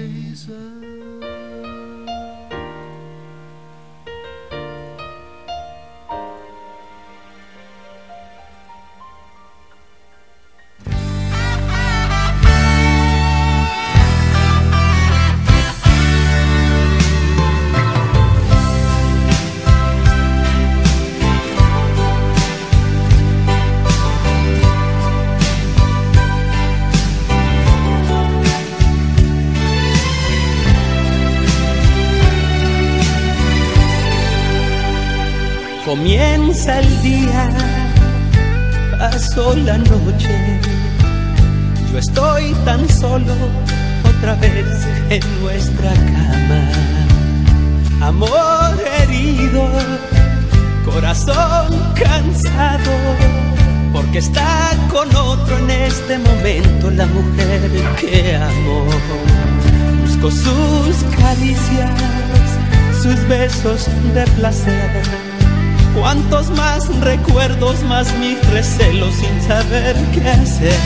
Sus besos de placer. Cuántos más recuerdos, más mis recelos sin saber qué hacer.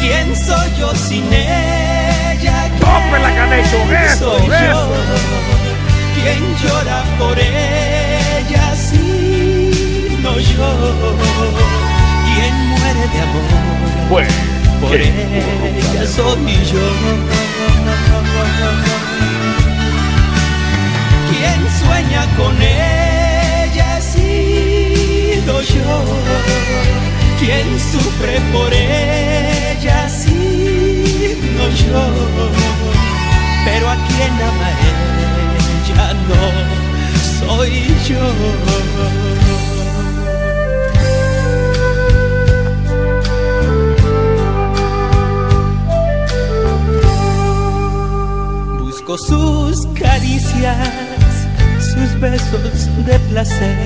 ¿Quién soy yo sin ella? ¡Tómela, Canecho! ¡Eso, soy yo? eso! ¿Quién llora por ella si no yo? ¿Quién muere de amor? Pues, por ella soy yo. ¿Quién sueña con ella he sido yo? ¿Quién sufre por ella sino yo? Pero a quien ama ella no soy yo. Busco sus caricias, sus besos de placer.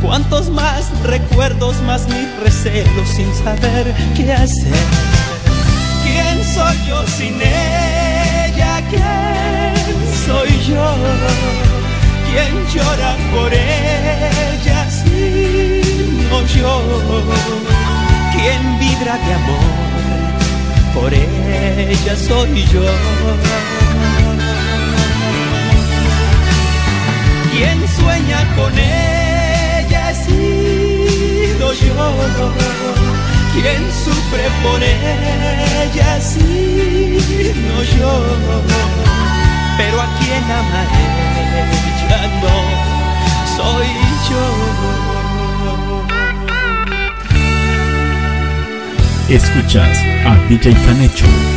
Cuántos más recuerdos, más mis recelos sin saber qué hacer. ¿Quién soy yo sin ella? ¿Quién soy yo? ¿Quién llora por ella sino yo? ¿Quién vibra de amor? Por ella soy yo. ¿Quién sueña con ella he sido yo? ¿Quién sufre por ella sino yo? Pero a quien ama ella no soy yo. Escuchas a DJ Canecho.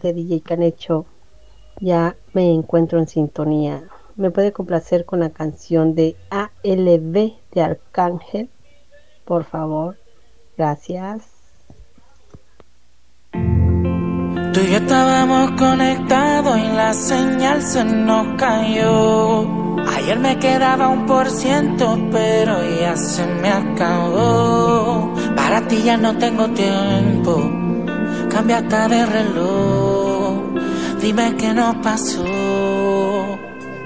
Tardes, DJ Canecho. Ya me encuentro en sintonía. ¿Me puede complacer con la canción de ALB de Arcángel? Por favor. Gracias. Tú y yo estábamos conectados y la señal se nos cayó. Ayer me quedaba un por ciento, pero ya se me acabó. Para ti ya no tengo tiempo, cambia hasta de reloj. Dime qué nos pasó.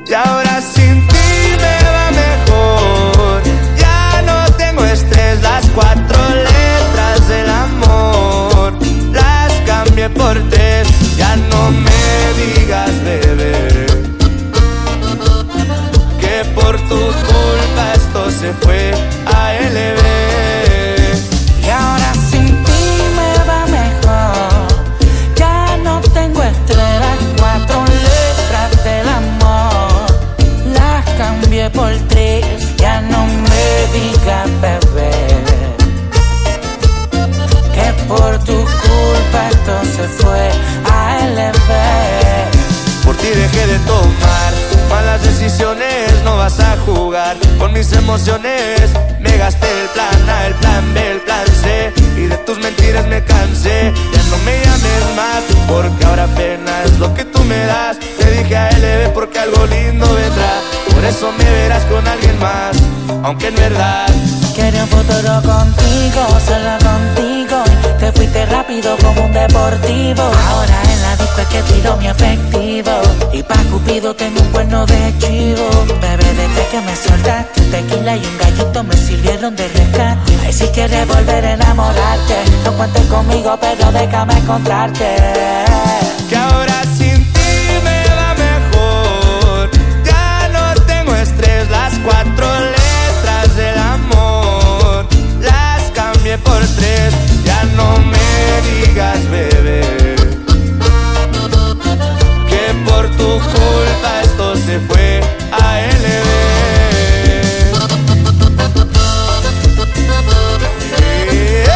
Y ahora sin ti me va mejor. Ya no tengo estrés, las cuatro letras del amor. Las cambié por tres, ya no me digas bebé. Se fue a LB. Por ti dejé de tomar malas decisiones, no vas a jugar con mis emociones. Me gasté el plan A, el plan B, el plan C y de tus mentiras me cansé. Ya no me llames más porque ahora apenas lo que tú me das. Te dije a LB porque algo lindo vendrá. Por eso me verás con alguien más, aunque en verdad Quería un futuro contigo, solo contigo. Te fuiste rápido como un deportivo. Ahora en la disco es que tiro mi efectivo. Y pa' Cupido tengo un cuerno de chivo. Bebé, desde que me soltaste, un tequila y un gallito me sirvieron de rescate. Ay, si quieres volver a enamorarte, no cuentes conmigo, pero déjame encontrarte. que ahora sin ti me va mejor. Ya no tengo estrés, las cuatro letras del amor. Las cambié por tres, no me digas bebé. Que por tu culpa esto se fue a LB.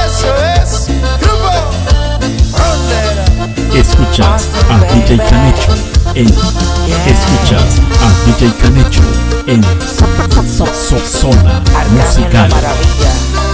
Eso es, grupo Frontera. Escuchas a DJ Canecho en Escuchas a DJ Canecho en Zona Musical. Y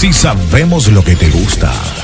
Sí sabemos lo que te gusta.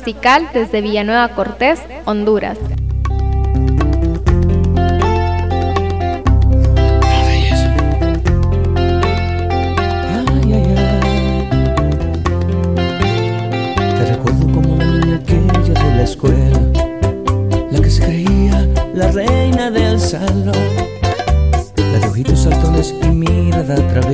musical desde Villanueva Cortés, Honduras. Te recuerdo como la niña aquella de la escuela, la que se creía la reina del salón, la de ojitos saltones y mirada atrás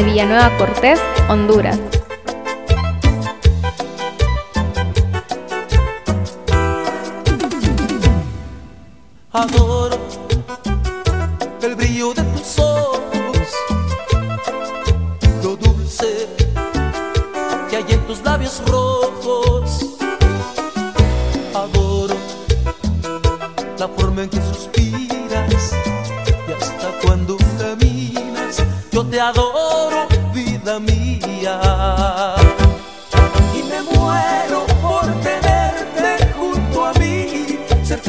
de Villanueva Cortés, Honduras.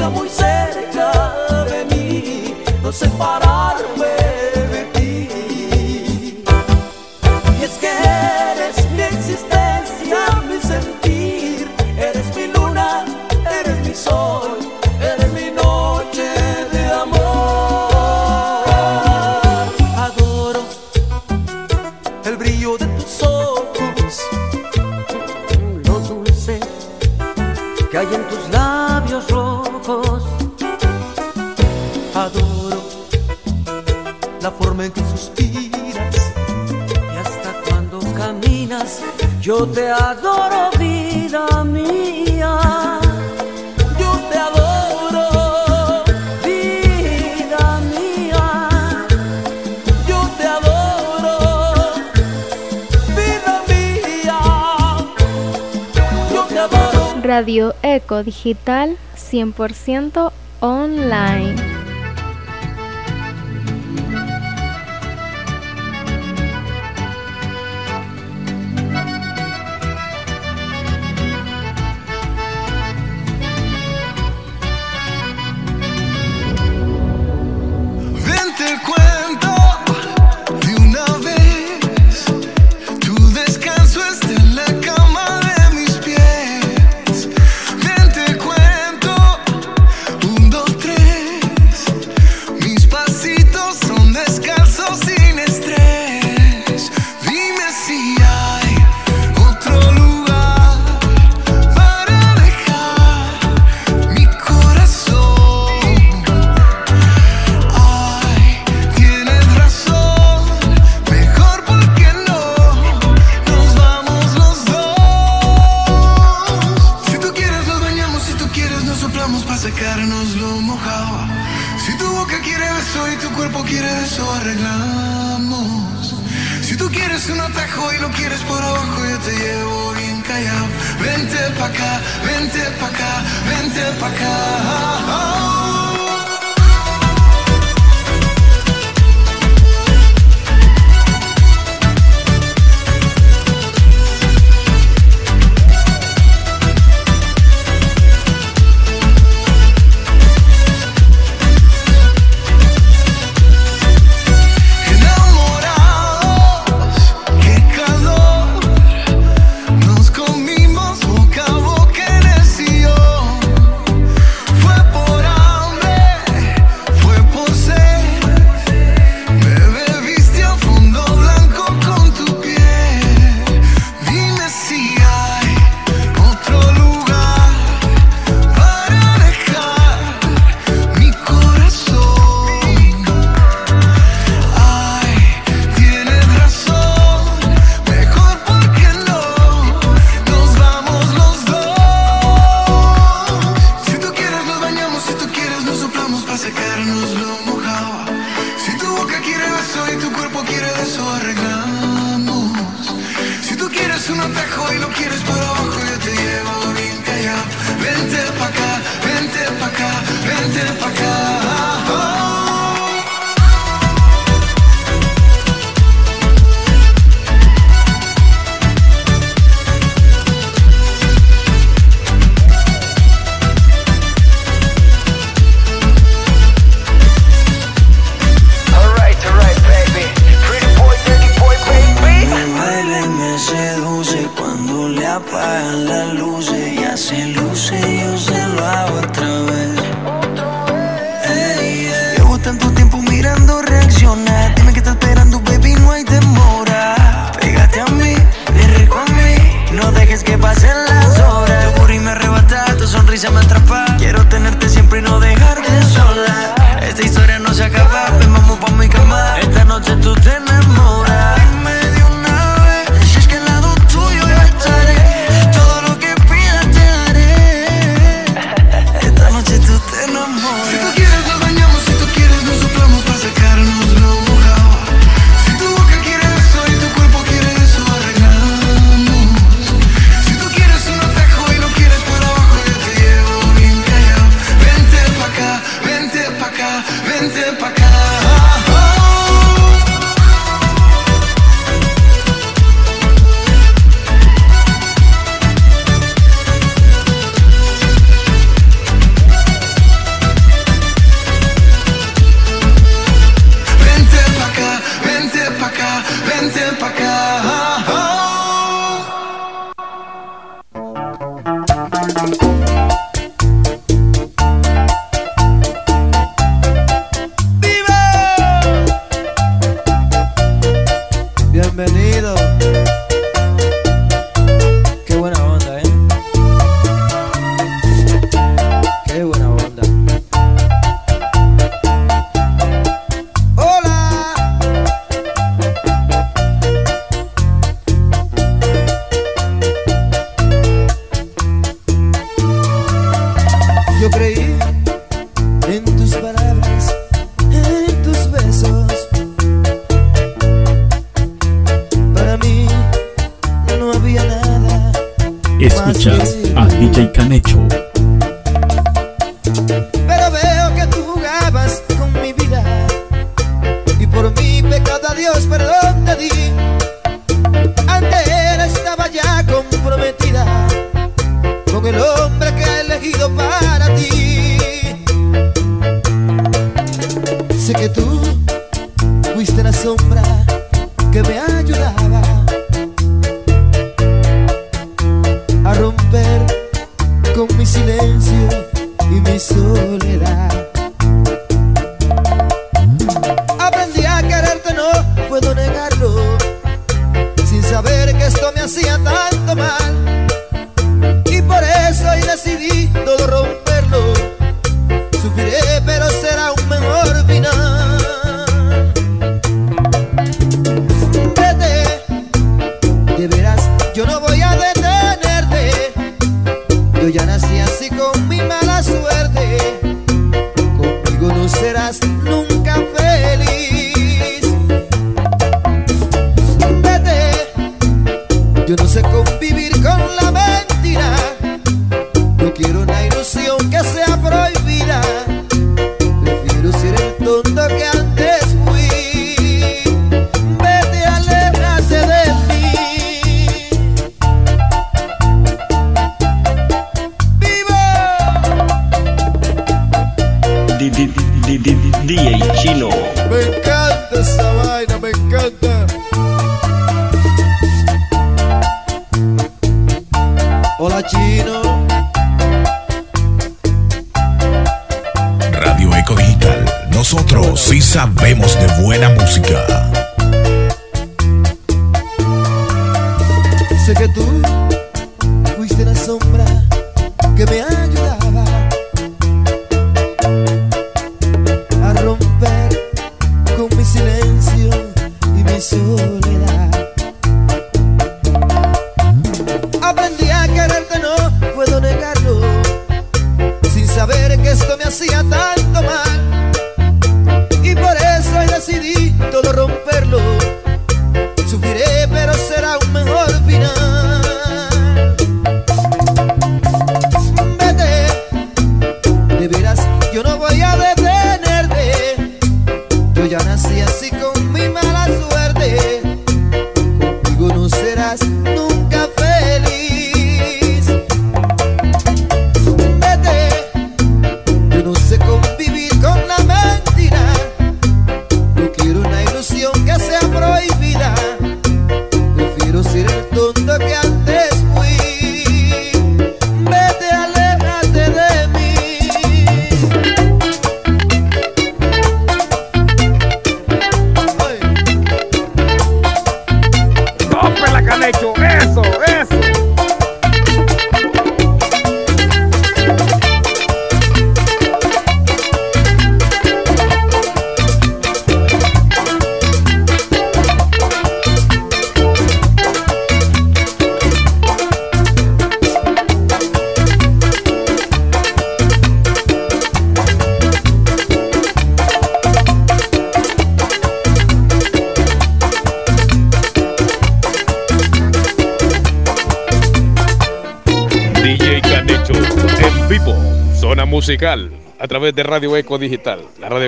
está muy cerca de mí, no se para. Radio Eco Digital 100% online.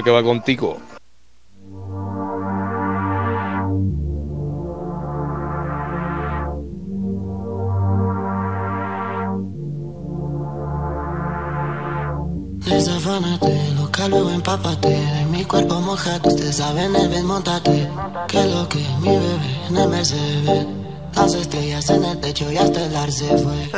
Que va contigo. Desafánate, loca luego empápate De mi cuerpo mojate, usted sabe en el ven montate Que lo que mi bebé en el Mercedes Las estrellas en el techo y hasta el ar se fue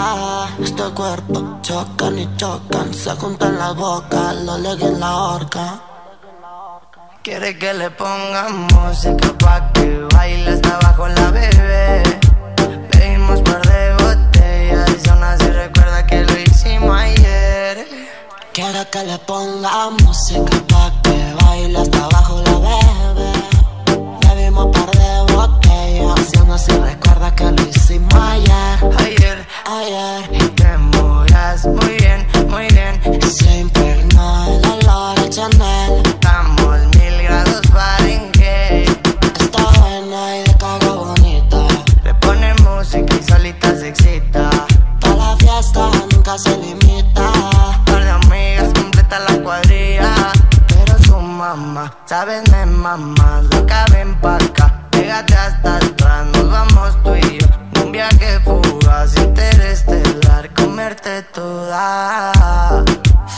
rota Este cuerpo chocan y chocan Se juntan la boca, lo leguen en la horca. Quiere que le ponga música pa' que baile hasta abajo la bebé. Pedimos par de botellas y aún así recuerda que lo hicimos ayer. Quiere que le ponga música pa' que baile hasta abajo la bebé. Bebimos par de botellas Y aún así recuerda que lo hicimos ayer. Ayer, ayer Y te movías muy bien, muy bien. Y impregnó el olor de Chanel. Estamos mil grados Fahrenheit. Está buena y de caga bonita Le pone música y solita se excita. Pa' la fiesta nunca se limita. Par de amigas completa la cuadrilla. Pero su mamá, sabes me mamá Loca ven pa' acá, pégate hasta atrás Nos vamos tú y yo. Un viaje fugaz, interestelar Comerte toda.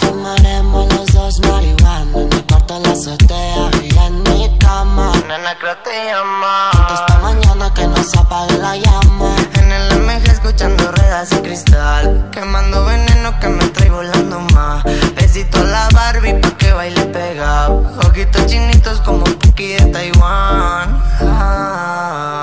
Fumaremos los dos marihuana En mi cuarto la azotea y en mi cama. Nena creo te llama. Esta mañana que no se apague la llama. En el MG escuchando ruedas y cristal Quemando veneno que me trae volando más. Besito a la Barbie pa' que baile pegado. Ojitos chinitos como Puki de Taiwán. Ah,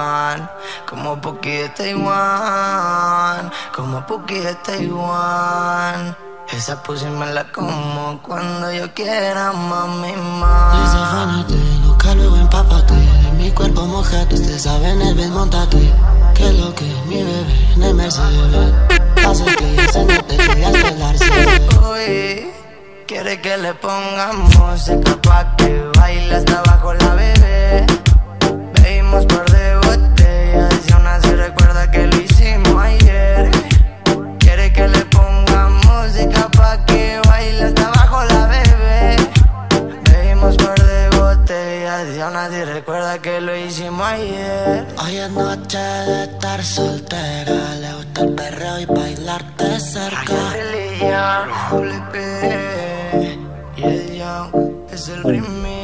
Como Puki de Taiwán Como Puki de Taiwán Esa pussy me la como cuando yo quiera, mami, mami. Desafánate, loca luego empápate. De mi cuerpo mojate, usted sabe en el ven montate. Que lo que mi bebé en el Mercedes. Las estrellas en el techo y hasta el ar se ve Uy, quiere que le ponga música pa' que baile hasta abajo la bebé. Bebimos par que lo hicimos ayer. Quiere que le ponga música pa' que baile hasta abajo la bebé. Bebimos par de botellas y aún así recuerda que lo hicimos ayer. Hoy es noche de estar soltera Le gusta el perreo y bailarte cerca Religión, Doble P y el Young es el remix.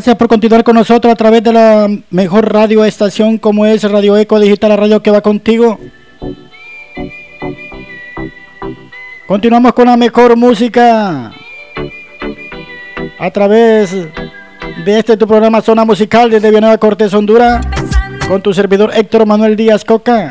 Gracias por continuar con nosotros a través de la mejor radio estación como es Radio Eco Digital, la radio que va contigo. Continuamos con la mejor música a través de este tu programa Zona Musical desde Villanueva Cortés, Honduras, con tu servidor Héctor Manuel Díaz Coca.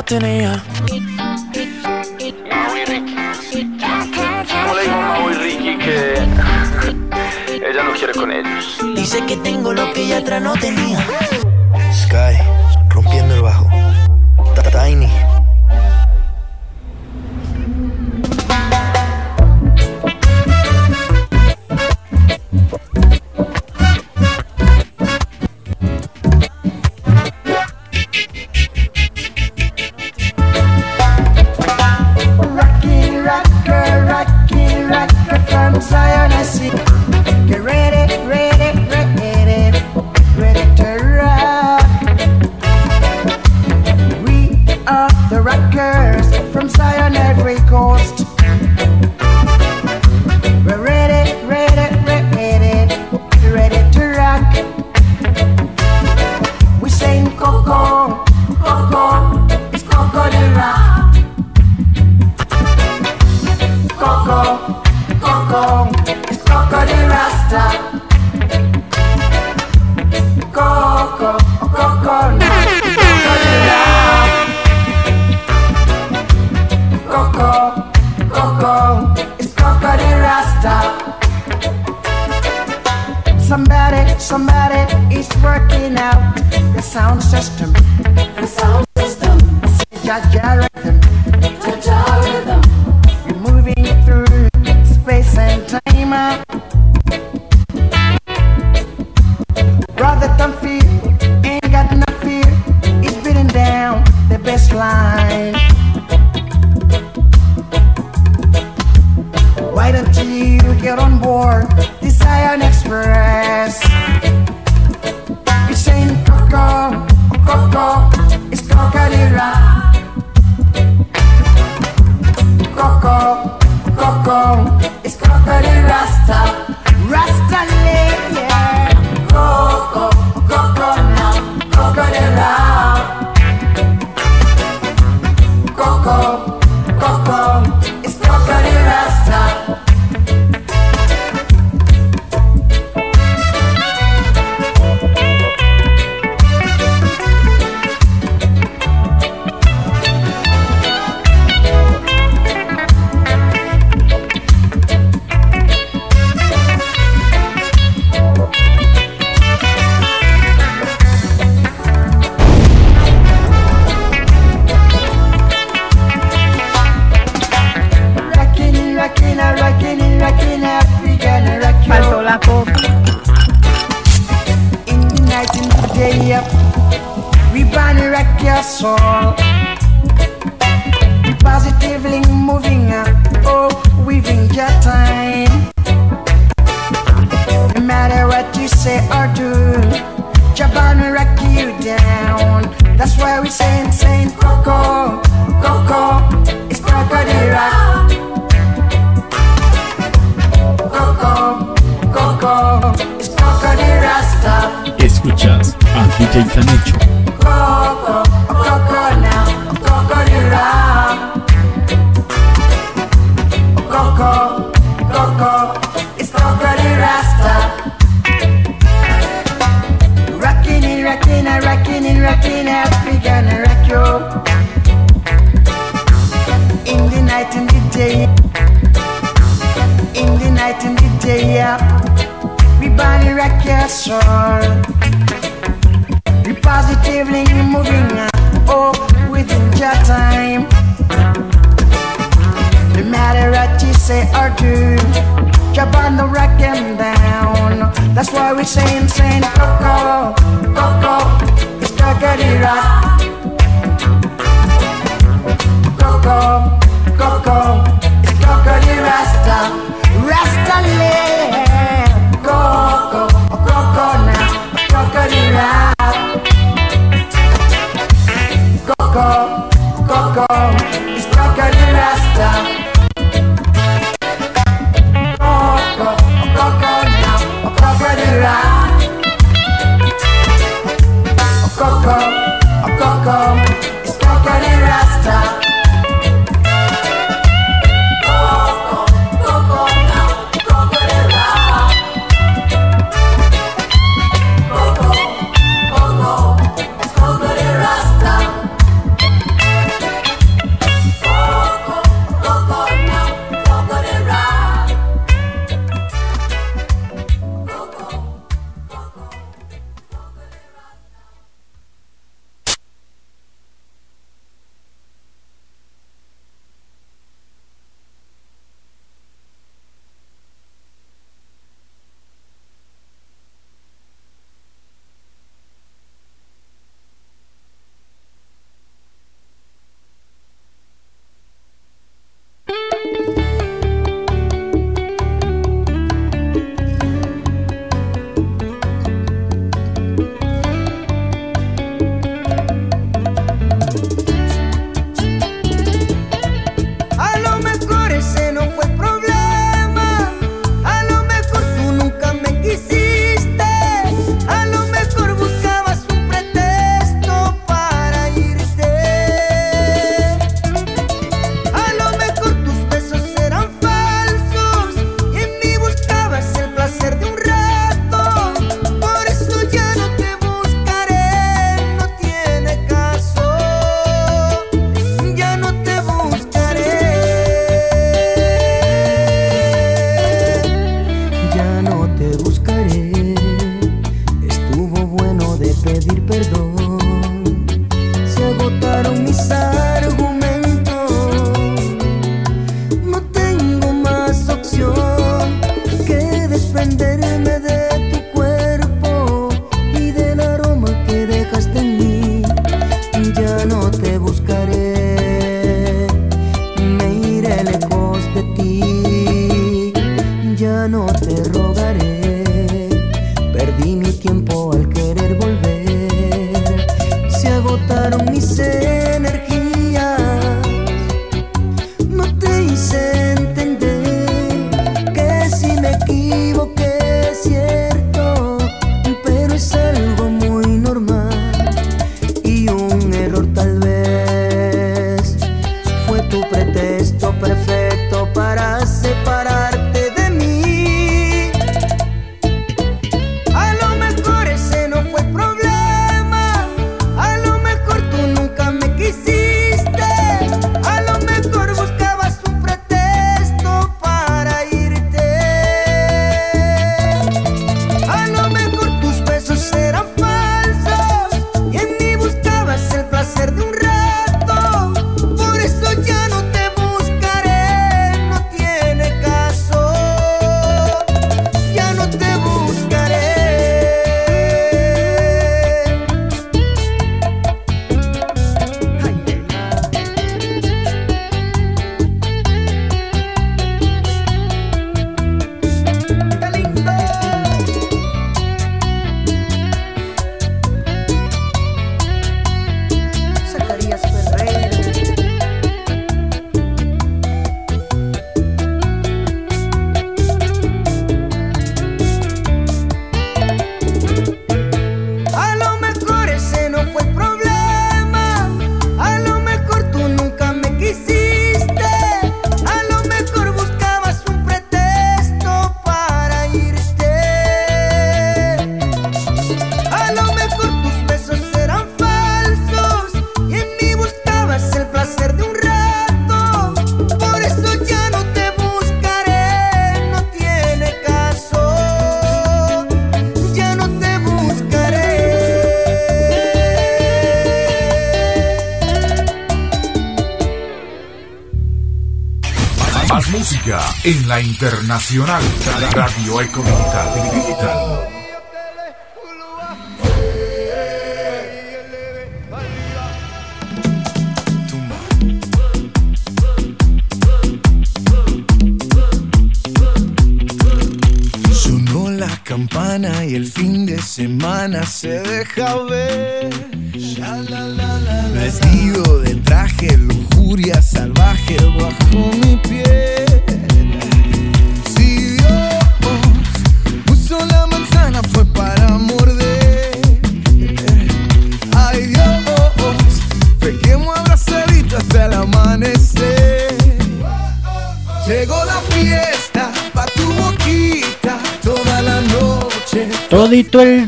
no tenía. Como le digo a Mau y Ricky que ella no quiere con ellos. Dice que tengo lo que ella atrás no tenía. Sky, rompiendo el bajo. Tiny en la internacional. Radio Eco Digital.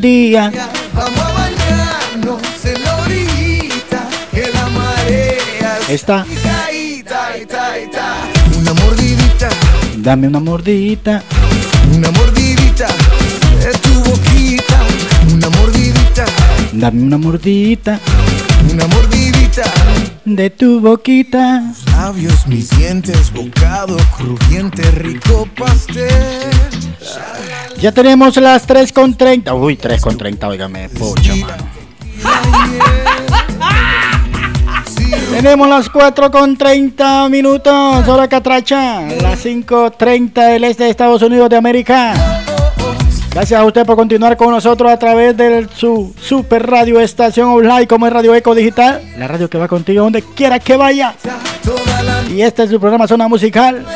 Vamos a bañarnos en la marea está. Una mordidita, Dame una mordidita. una mordidita de tu boquita. Una mordidita, Dame una mordidita. una mordidita. De tu boquita. Labios, mis dientes, bocado crujiente, rico pastel. Ya tenemos las 3 con 30. Uy, 3 con 30, óigame, pocha, mano. Tenemos las 4 con 30 minutos, hora catracha, las 5.30 del este de Estados Unidos de América. Gracias a usted por continuar con nosotros a través de su super radio estación online como es Radio Eco Digital, la radio que va contigo donde quiera que vaya. Y este es su programa Zona Musical.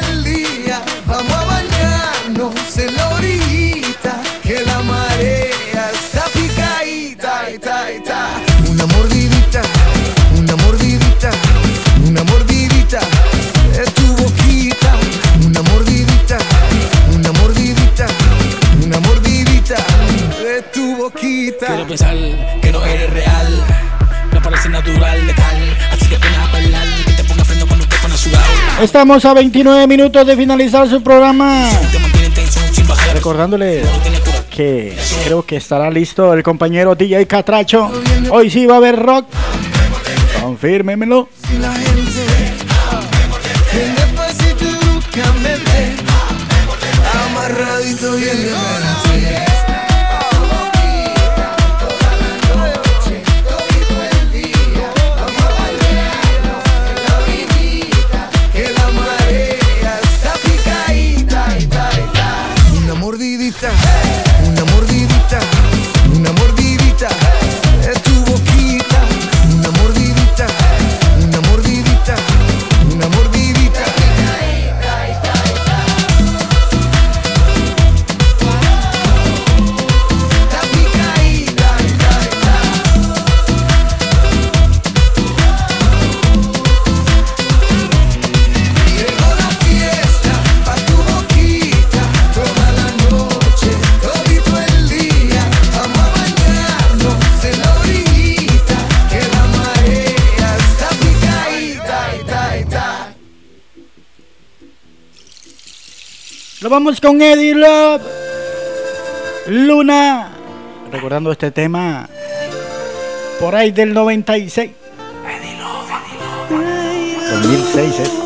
Quiero pensar que no eres real. No parece natural, letal. Así que pones a bailar. Que te ponga freno cuando te pones sudado. Estamos a 29 minutos de finalizar su programa. Recordándole que creo que estará listo el compañero DJ Catracho. Hoy sí va a haber rock. Confírmemelo. Amarradito Lo vamos con Eddie Love. Luna. Recordando este tema por ahí del 96. Eddie Love, Eddie Love. 2006 es.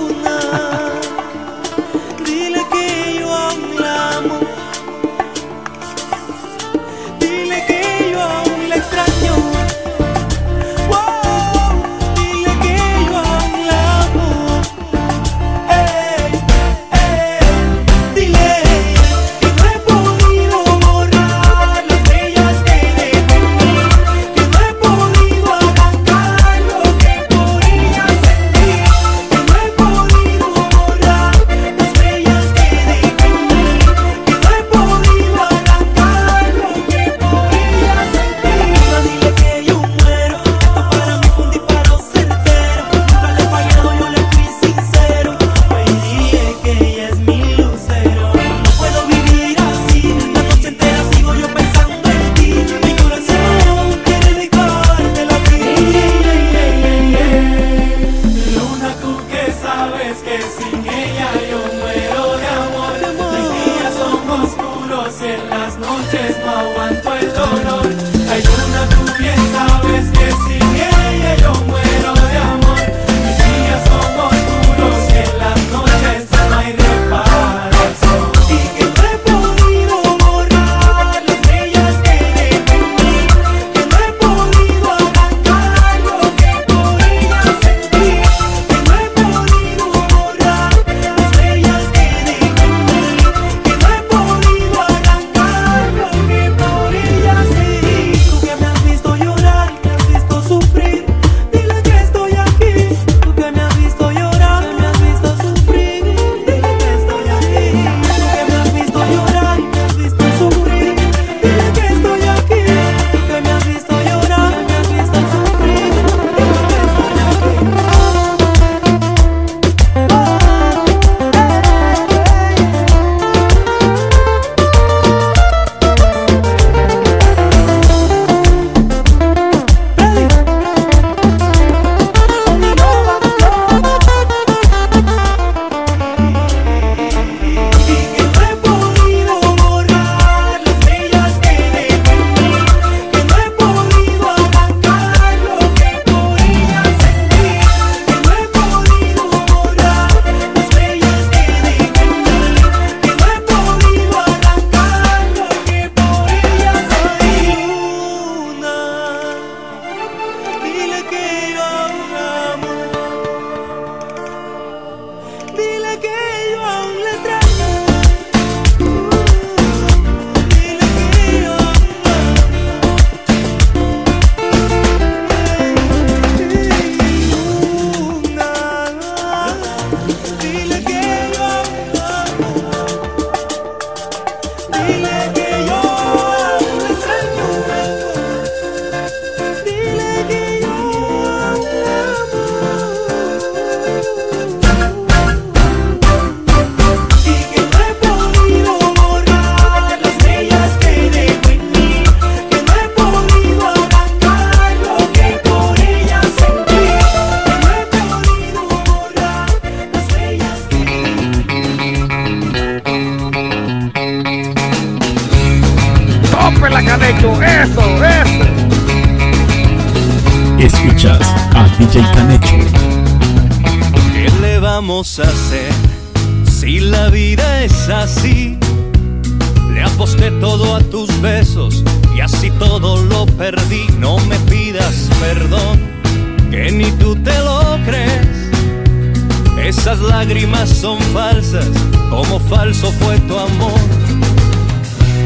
Esas lágrimas son falsas, como falso fue tu amor.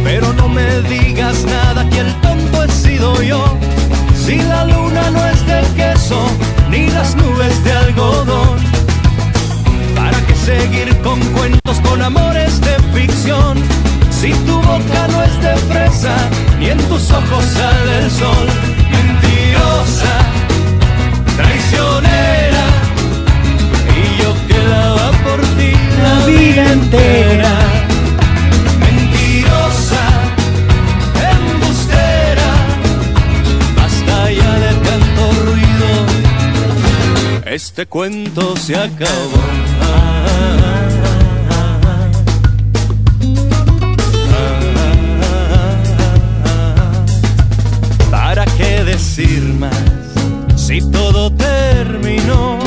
Pero no me digas nada, que el tonto he sido yo. Si la luna no es de queso, ni las nubes de algodón. ¿Para qué seguir con cuentos, con amores de ficción? Si tu boca no es de fresa, ni en tus ojos sale el sol. Mentirosa, traicionera, vida entera. Mentirosa, embustera, basta ya de tanto ruido. Este cuento se acabó. ¿Para qué decir más si todo terminó?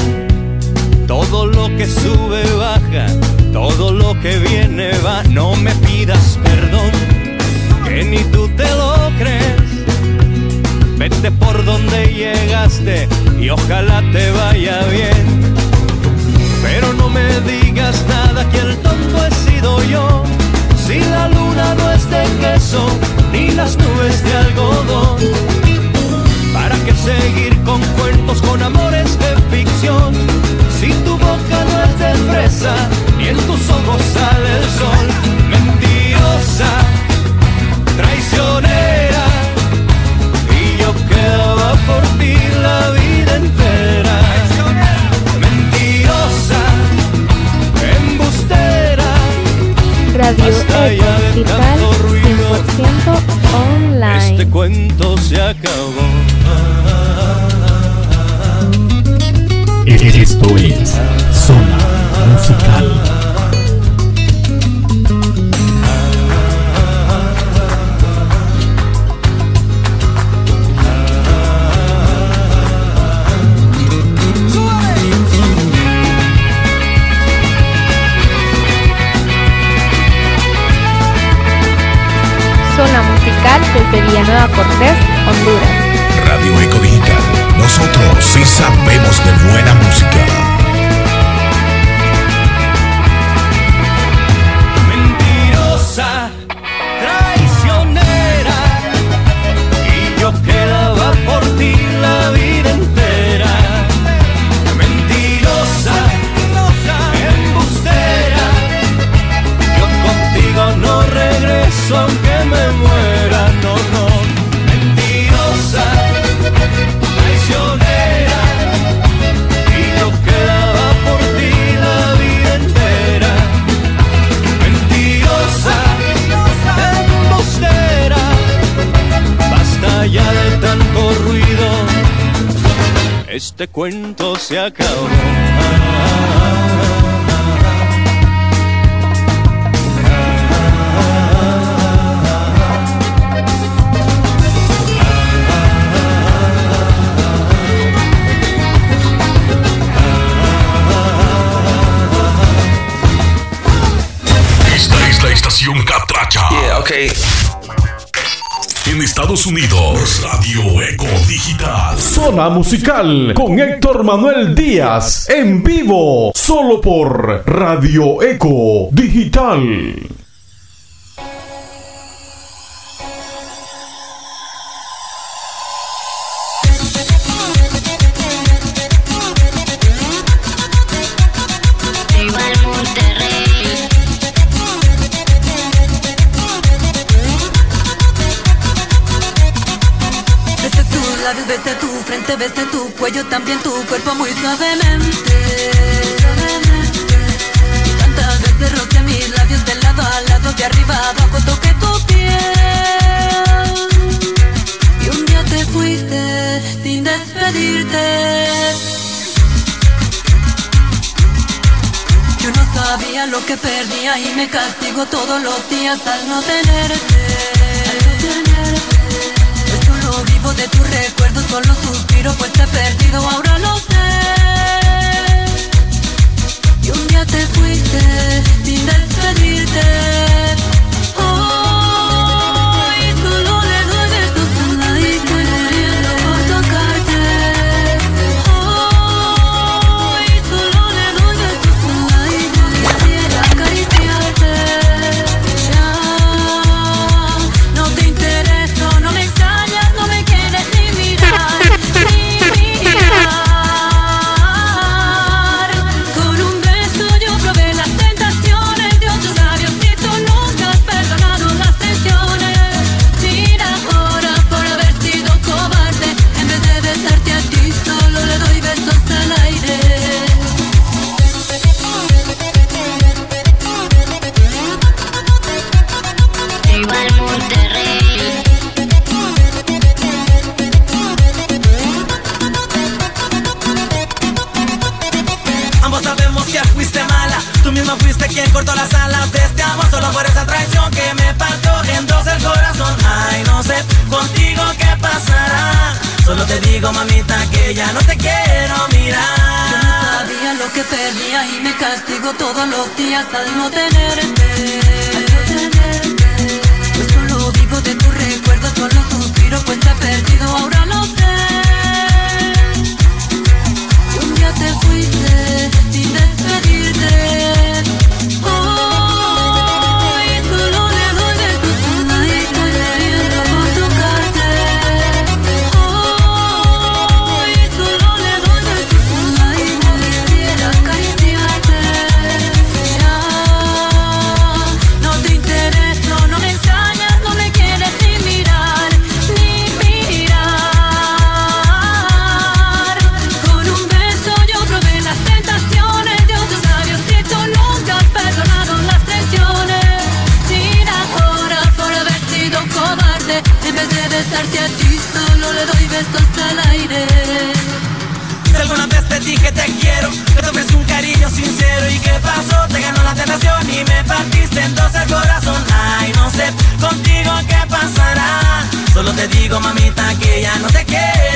Todo lo que sube baja, todo lo que viene va. No me pidas perdón, que ni tú te lo crees. Vete por donde llegaste y ojalá te vaya bien. Pero no me digas nada que el tonto he sido yo. Si la luna no es de queso, ni las nubes de algodón. ¿Para qué seguir con cuentos, con amores de ficción? Boca no es de fresa, ni en tus ojos sale el sol. Mentirosa, traicionera, y yo quedaba por ti la vida entera. Mentirosa, embustera, Radio Digital tanto ruido. 100% online. este cuento se acabó. Esto es Zona Musical. Zona musical desde Villanueva Cortés, Honduras. Radio Eco Digital. Nosotros sí sabemos de buena música. Este cuento se acabó. Esta es la estación Catracha. Estados Unidos, Radio Eco Digital. Zona musical con Héctor Manuel Díaz en vivo, solo por Radio Eco Digital. Digo, mamita, que ya no te quiero mirar. Yo no sabía lo que perdía y me castigo todos los días al no tenerte. Y me partiste en dos el corazón. Ay, no sé contigo qué pasará. Solo te digo, mamita, que ya no te quiero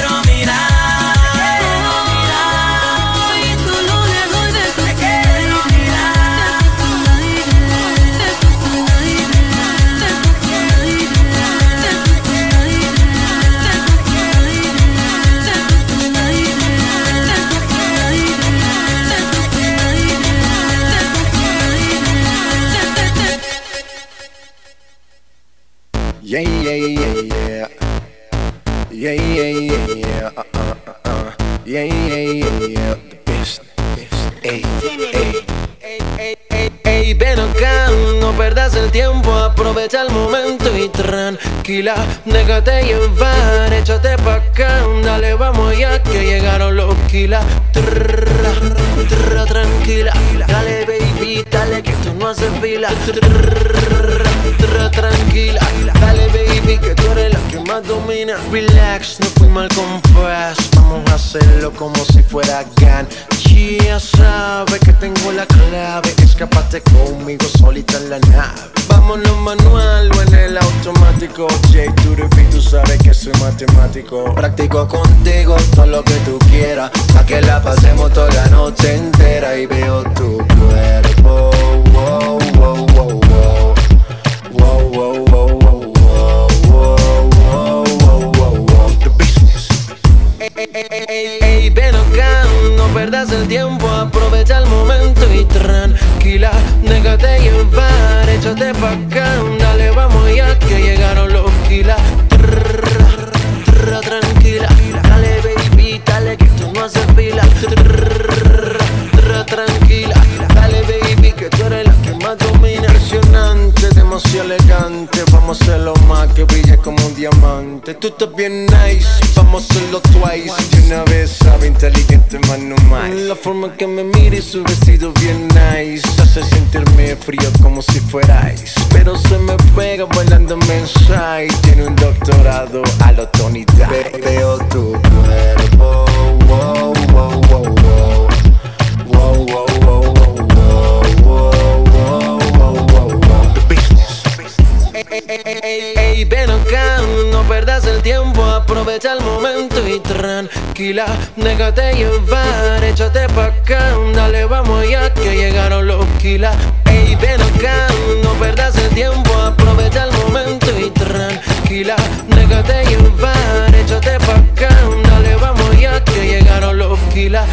aprovecha el momento y tranquila, déjate llevar, échate pa' acá, dale, vamos ya que llegaron los kilas. Tranquila, dale baby, dale que esto no hace fila. Tranquila, dale baby que tú eres la que más domina. Relax, no fui mal compás, vamos a hacerlo como si fuera GAN. Ya sabe que tengo la clave, escapate conmigo solita en la nave. Vámonos manual o en el automático. J beat, tú sabes que soy matemático. Practico contigo todo lo que tú quieras, pa' que la pasemos toda la noche entera y veo tu cuerpo. Wow, wow, wow, wow. Wow, wow, wow, wow, wow, wow, wow, wow, wow, wow. Acá, no perdas el tiempo, aprovecha el momento y tranquila, déjate llevar, échate pa' acá, dale, vamos ya que llegaron los kilas. Tranquila, dale baby, dale que tú no haces fila. Elegante. Vamos a hacerlo más que brille como un diamante. Tú estás bien nice, vamos a hacerlo twice. Y una vez sabe inteligente, más no más. La forma que me mira y su vestido bien nice Hace sentirme frío como si fuera ice. Pero se me pega bailando Mensaje tiene un doctorado a lo Tony Veo tu cuerpo. Ey, ey, ven acá, no perdas el tiempo, aprovecha el momento y tranquila, déjate llevar, échate pa' acá, dale, vamos ya que llegaron los kilas. Ey, ven acá, no perdas el tiempo, aprovecha el momento y tranquila, déjate llevar, échate pa' acá, dale, vamos ya que llegaron los kilas.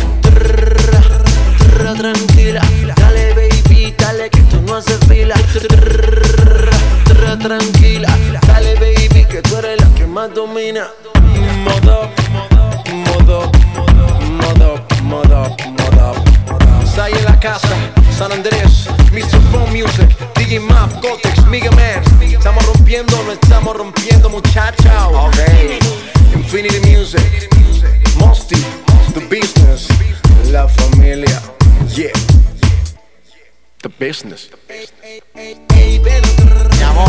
Tranquila, dale baby, dale que esto no hace fila. Tranquila, dale baby que tú eres la que más domina. Modo, modo, modo, modo, modo. Sai en la casa, San Andrés, Mr. Phone Music, DJ Map, Gotex, Mega Man. Estamos rompiendo, no estamos rompiendo, muchachos. Okay. Infinity Music, Mosty, The Business, La Familia. Yeah. The business. Mi amor.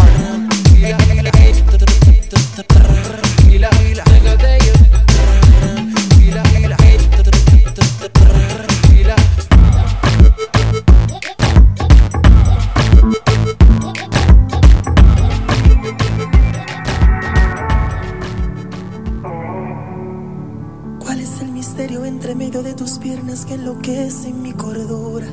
¿Cuál es el misterio entre medio de tus piernas que enloquece mi cordura?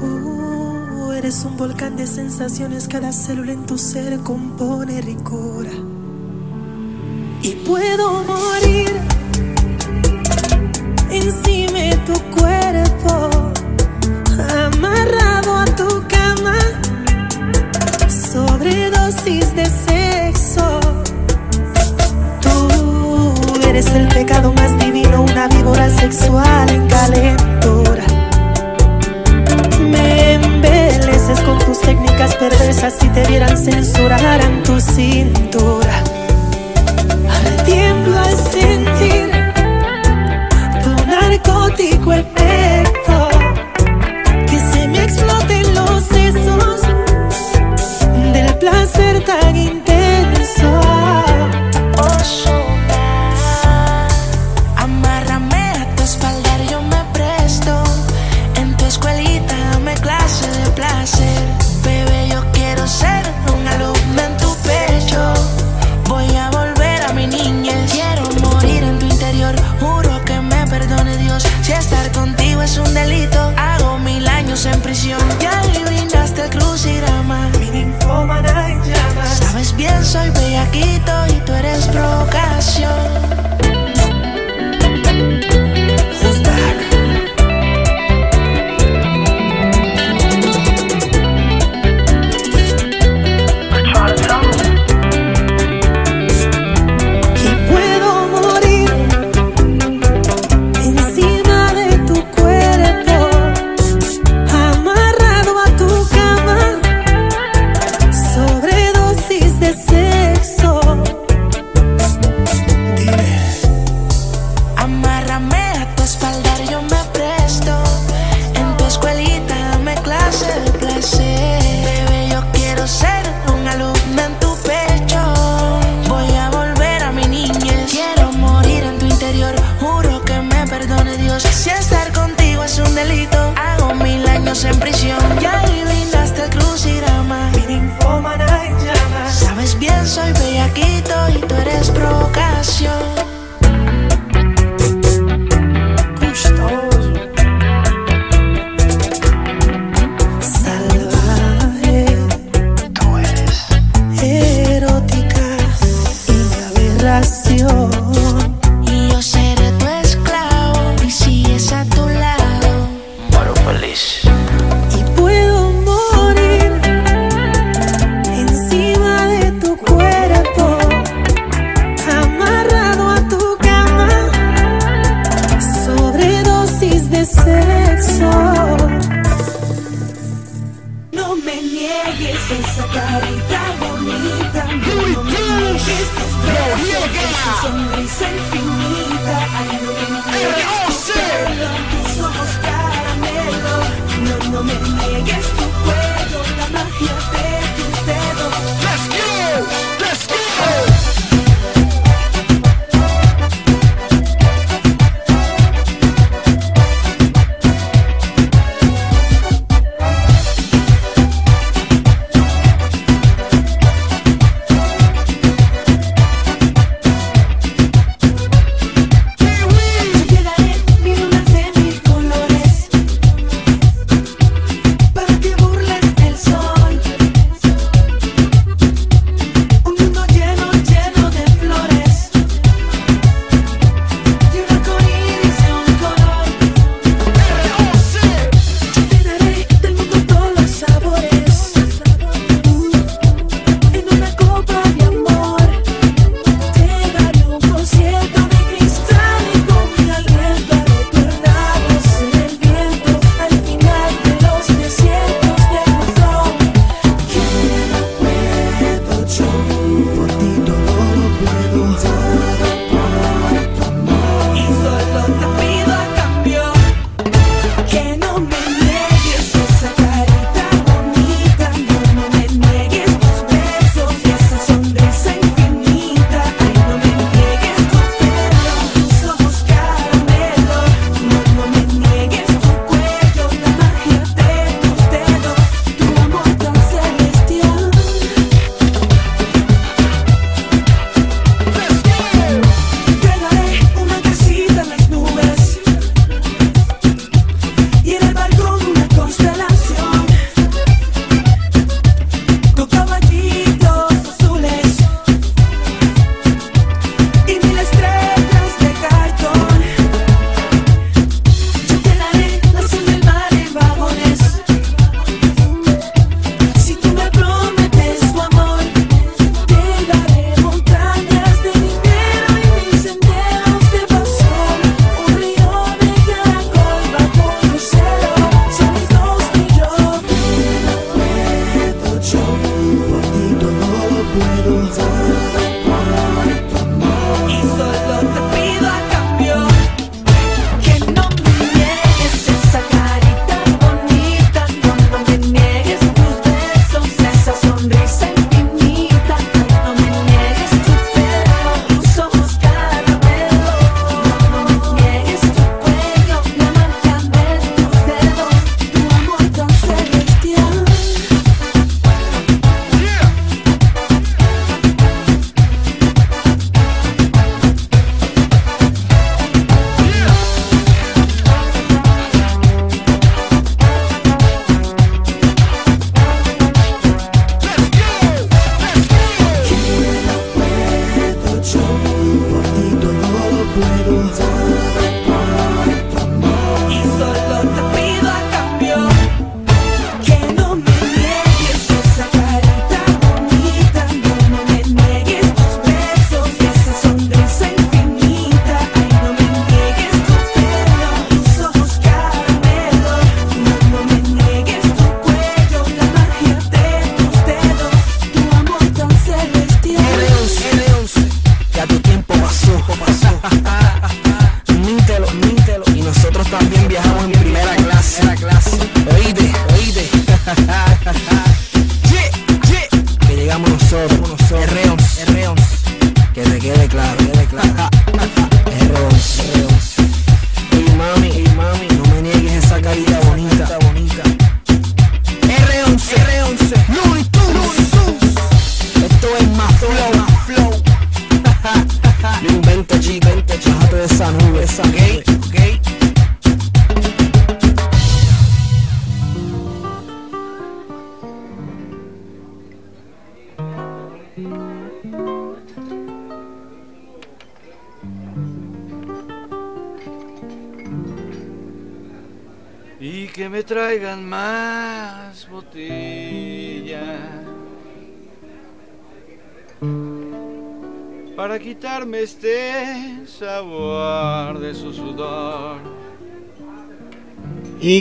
Uh, eres un volcán de sensaciones, cada célula en tu ser compone ricura. Y puedo morir.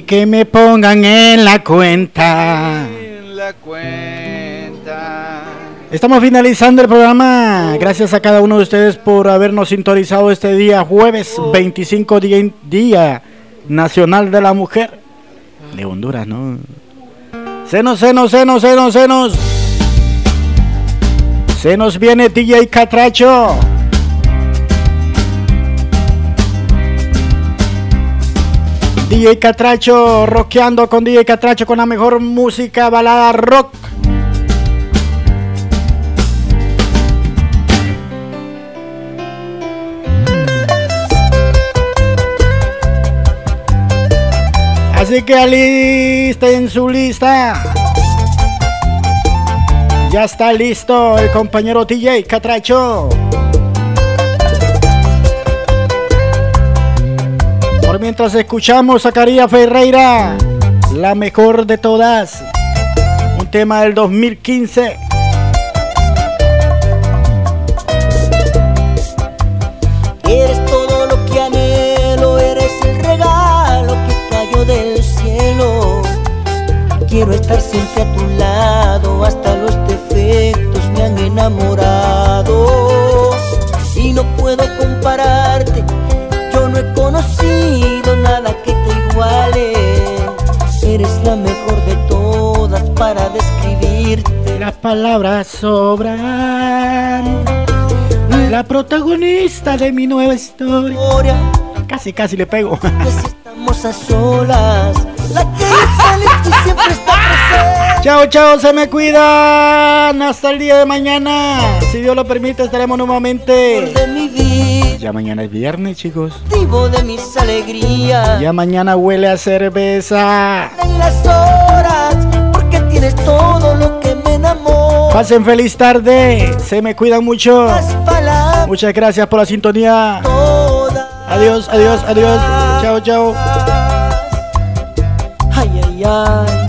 Que me pongan en la cuenta. En la cuenta. Estamos finalizando el programa. Gracias a cada uno de ustedes por habernos sintonizado este día, jueves 25 día, día Nacional de la Mujer de Honduras, ¿no? Senos, senos, senos, senos, senos. Se nos viene DJ Catracho. DJ Catracho, rockeando con DJ Catracho con la mejor música balada rock. Así que alisten su lista. Ya está listo el compañero TJ Catracho. Por mientras escuchamos a Ferreira, la mejor de todas. Un tema del 2015. Eres todo lo que anhelo, eres el regalo que cayó del cielo. Quiero estar siempre a tu lado, hasta los defectos me han enamorado. Y no puedo compararte, Las palabras sobran. La protagonista de mi nueva historia. Casi, casi le pego. Estamos a solas, la que sale siempre está presente. Chao, chao, se me cuidan. Hasta el día de mañana. Si Dios lo permite, estaremos nuevamente. Ya mañana es viernes, chicos. motivo de mis alegrías. Ya mañana huele a cerveza. En las horas, porque tienes todo lo. Pasen feliz tarde. Se me cuidan mucho. Muchas gracias por la sintonía. Adiós, adiós, adiós. Chao, chao. Ay, ay, ay.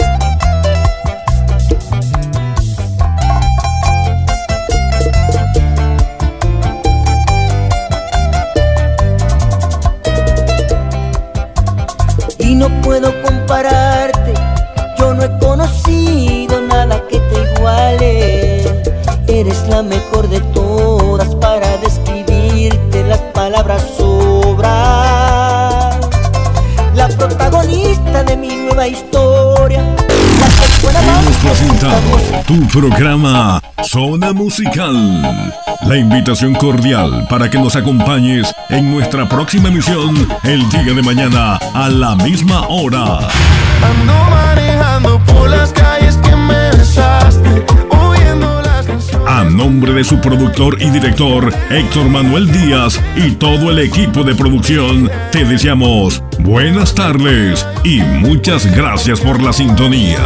La mejor de todas para describirte, las palabras sobran. La protagonista de mi nueva historia. Hemos presentado tu programa Zona Musical. La invitación cordial para que nos acompañes en nuestra próxima emisión el día de mañana a la misma hora. Ando manejando por las calles A nombre de su productor y director Héctor Manuel Díaz y todo el equipo de producción, te deseamos buenas tardes y muchas gracias por la sintonía.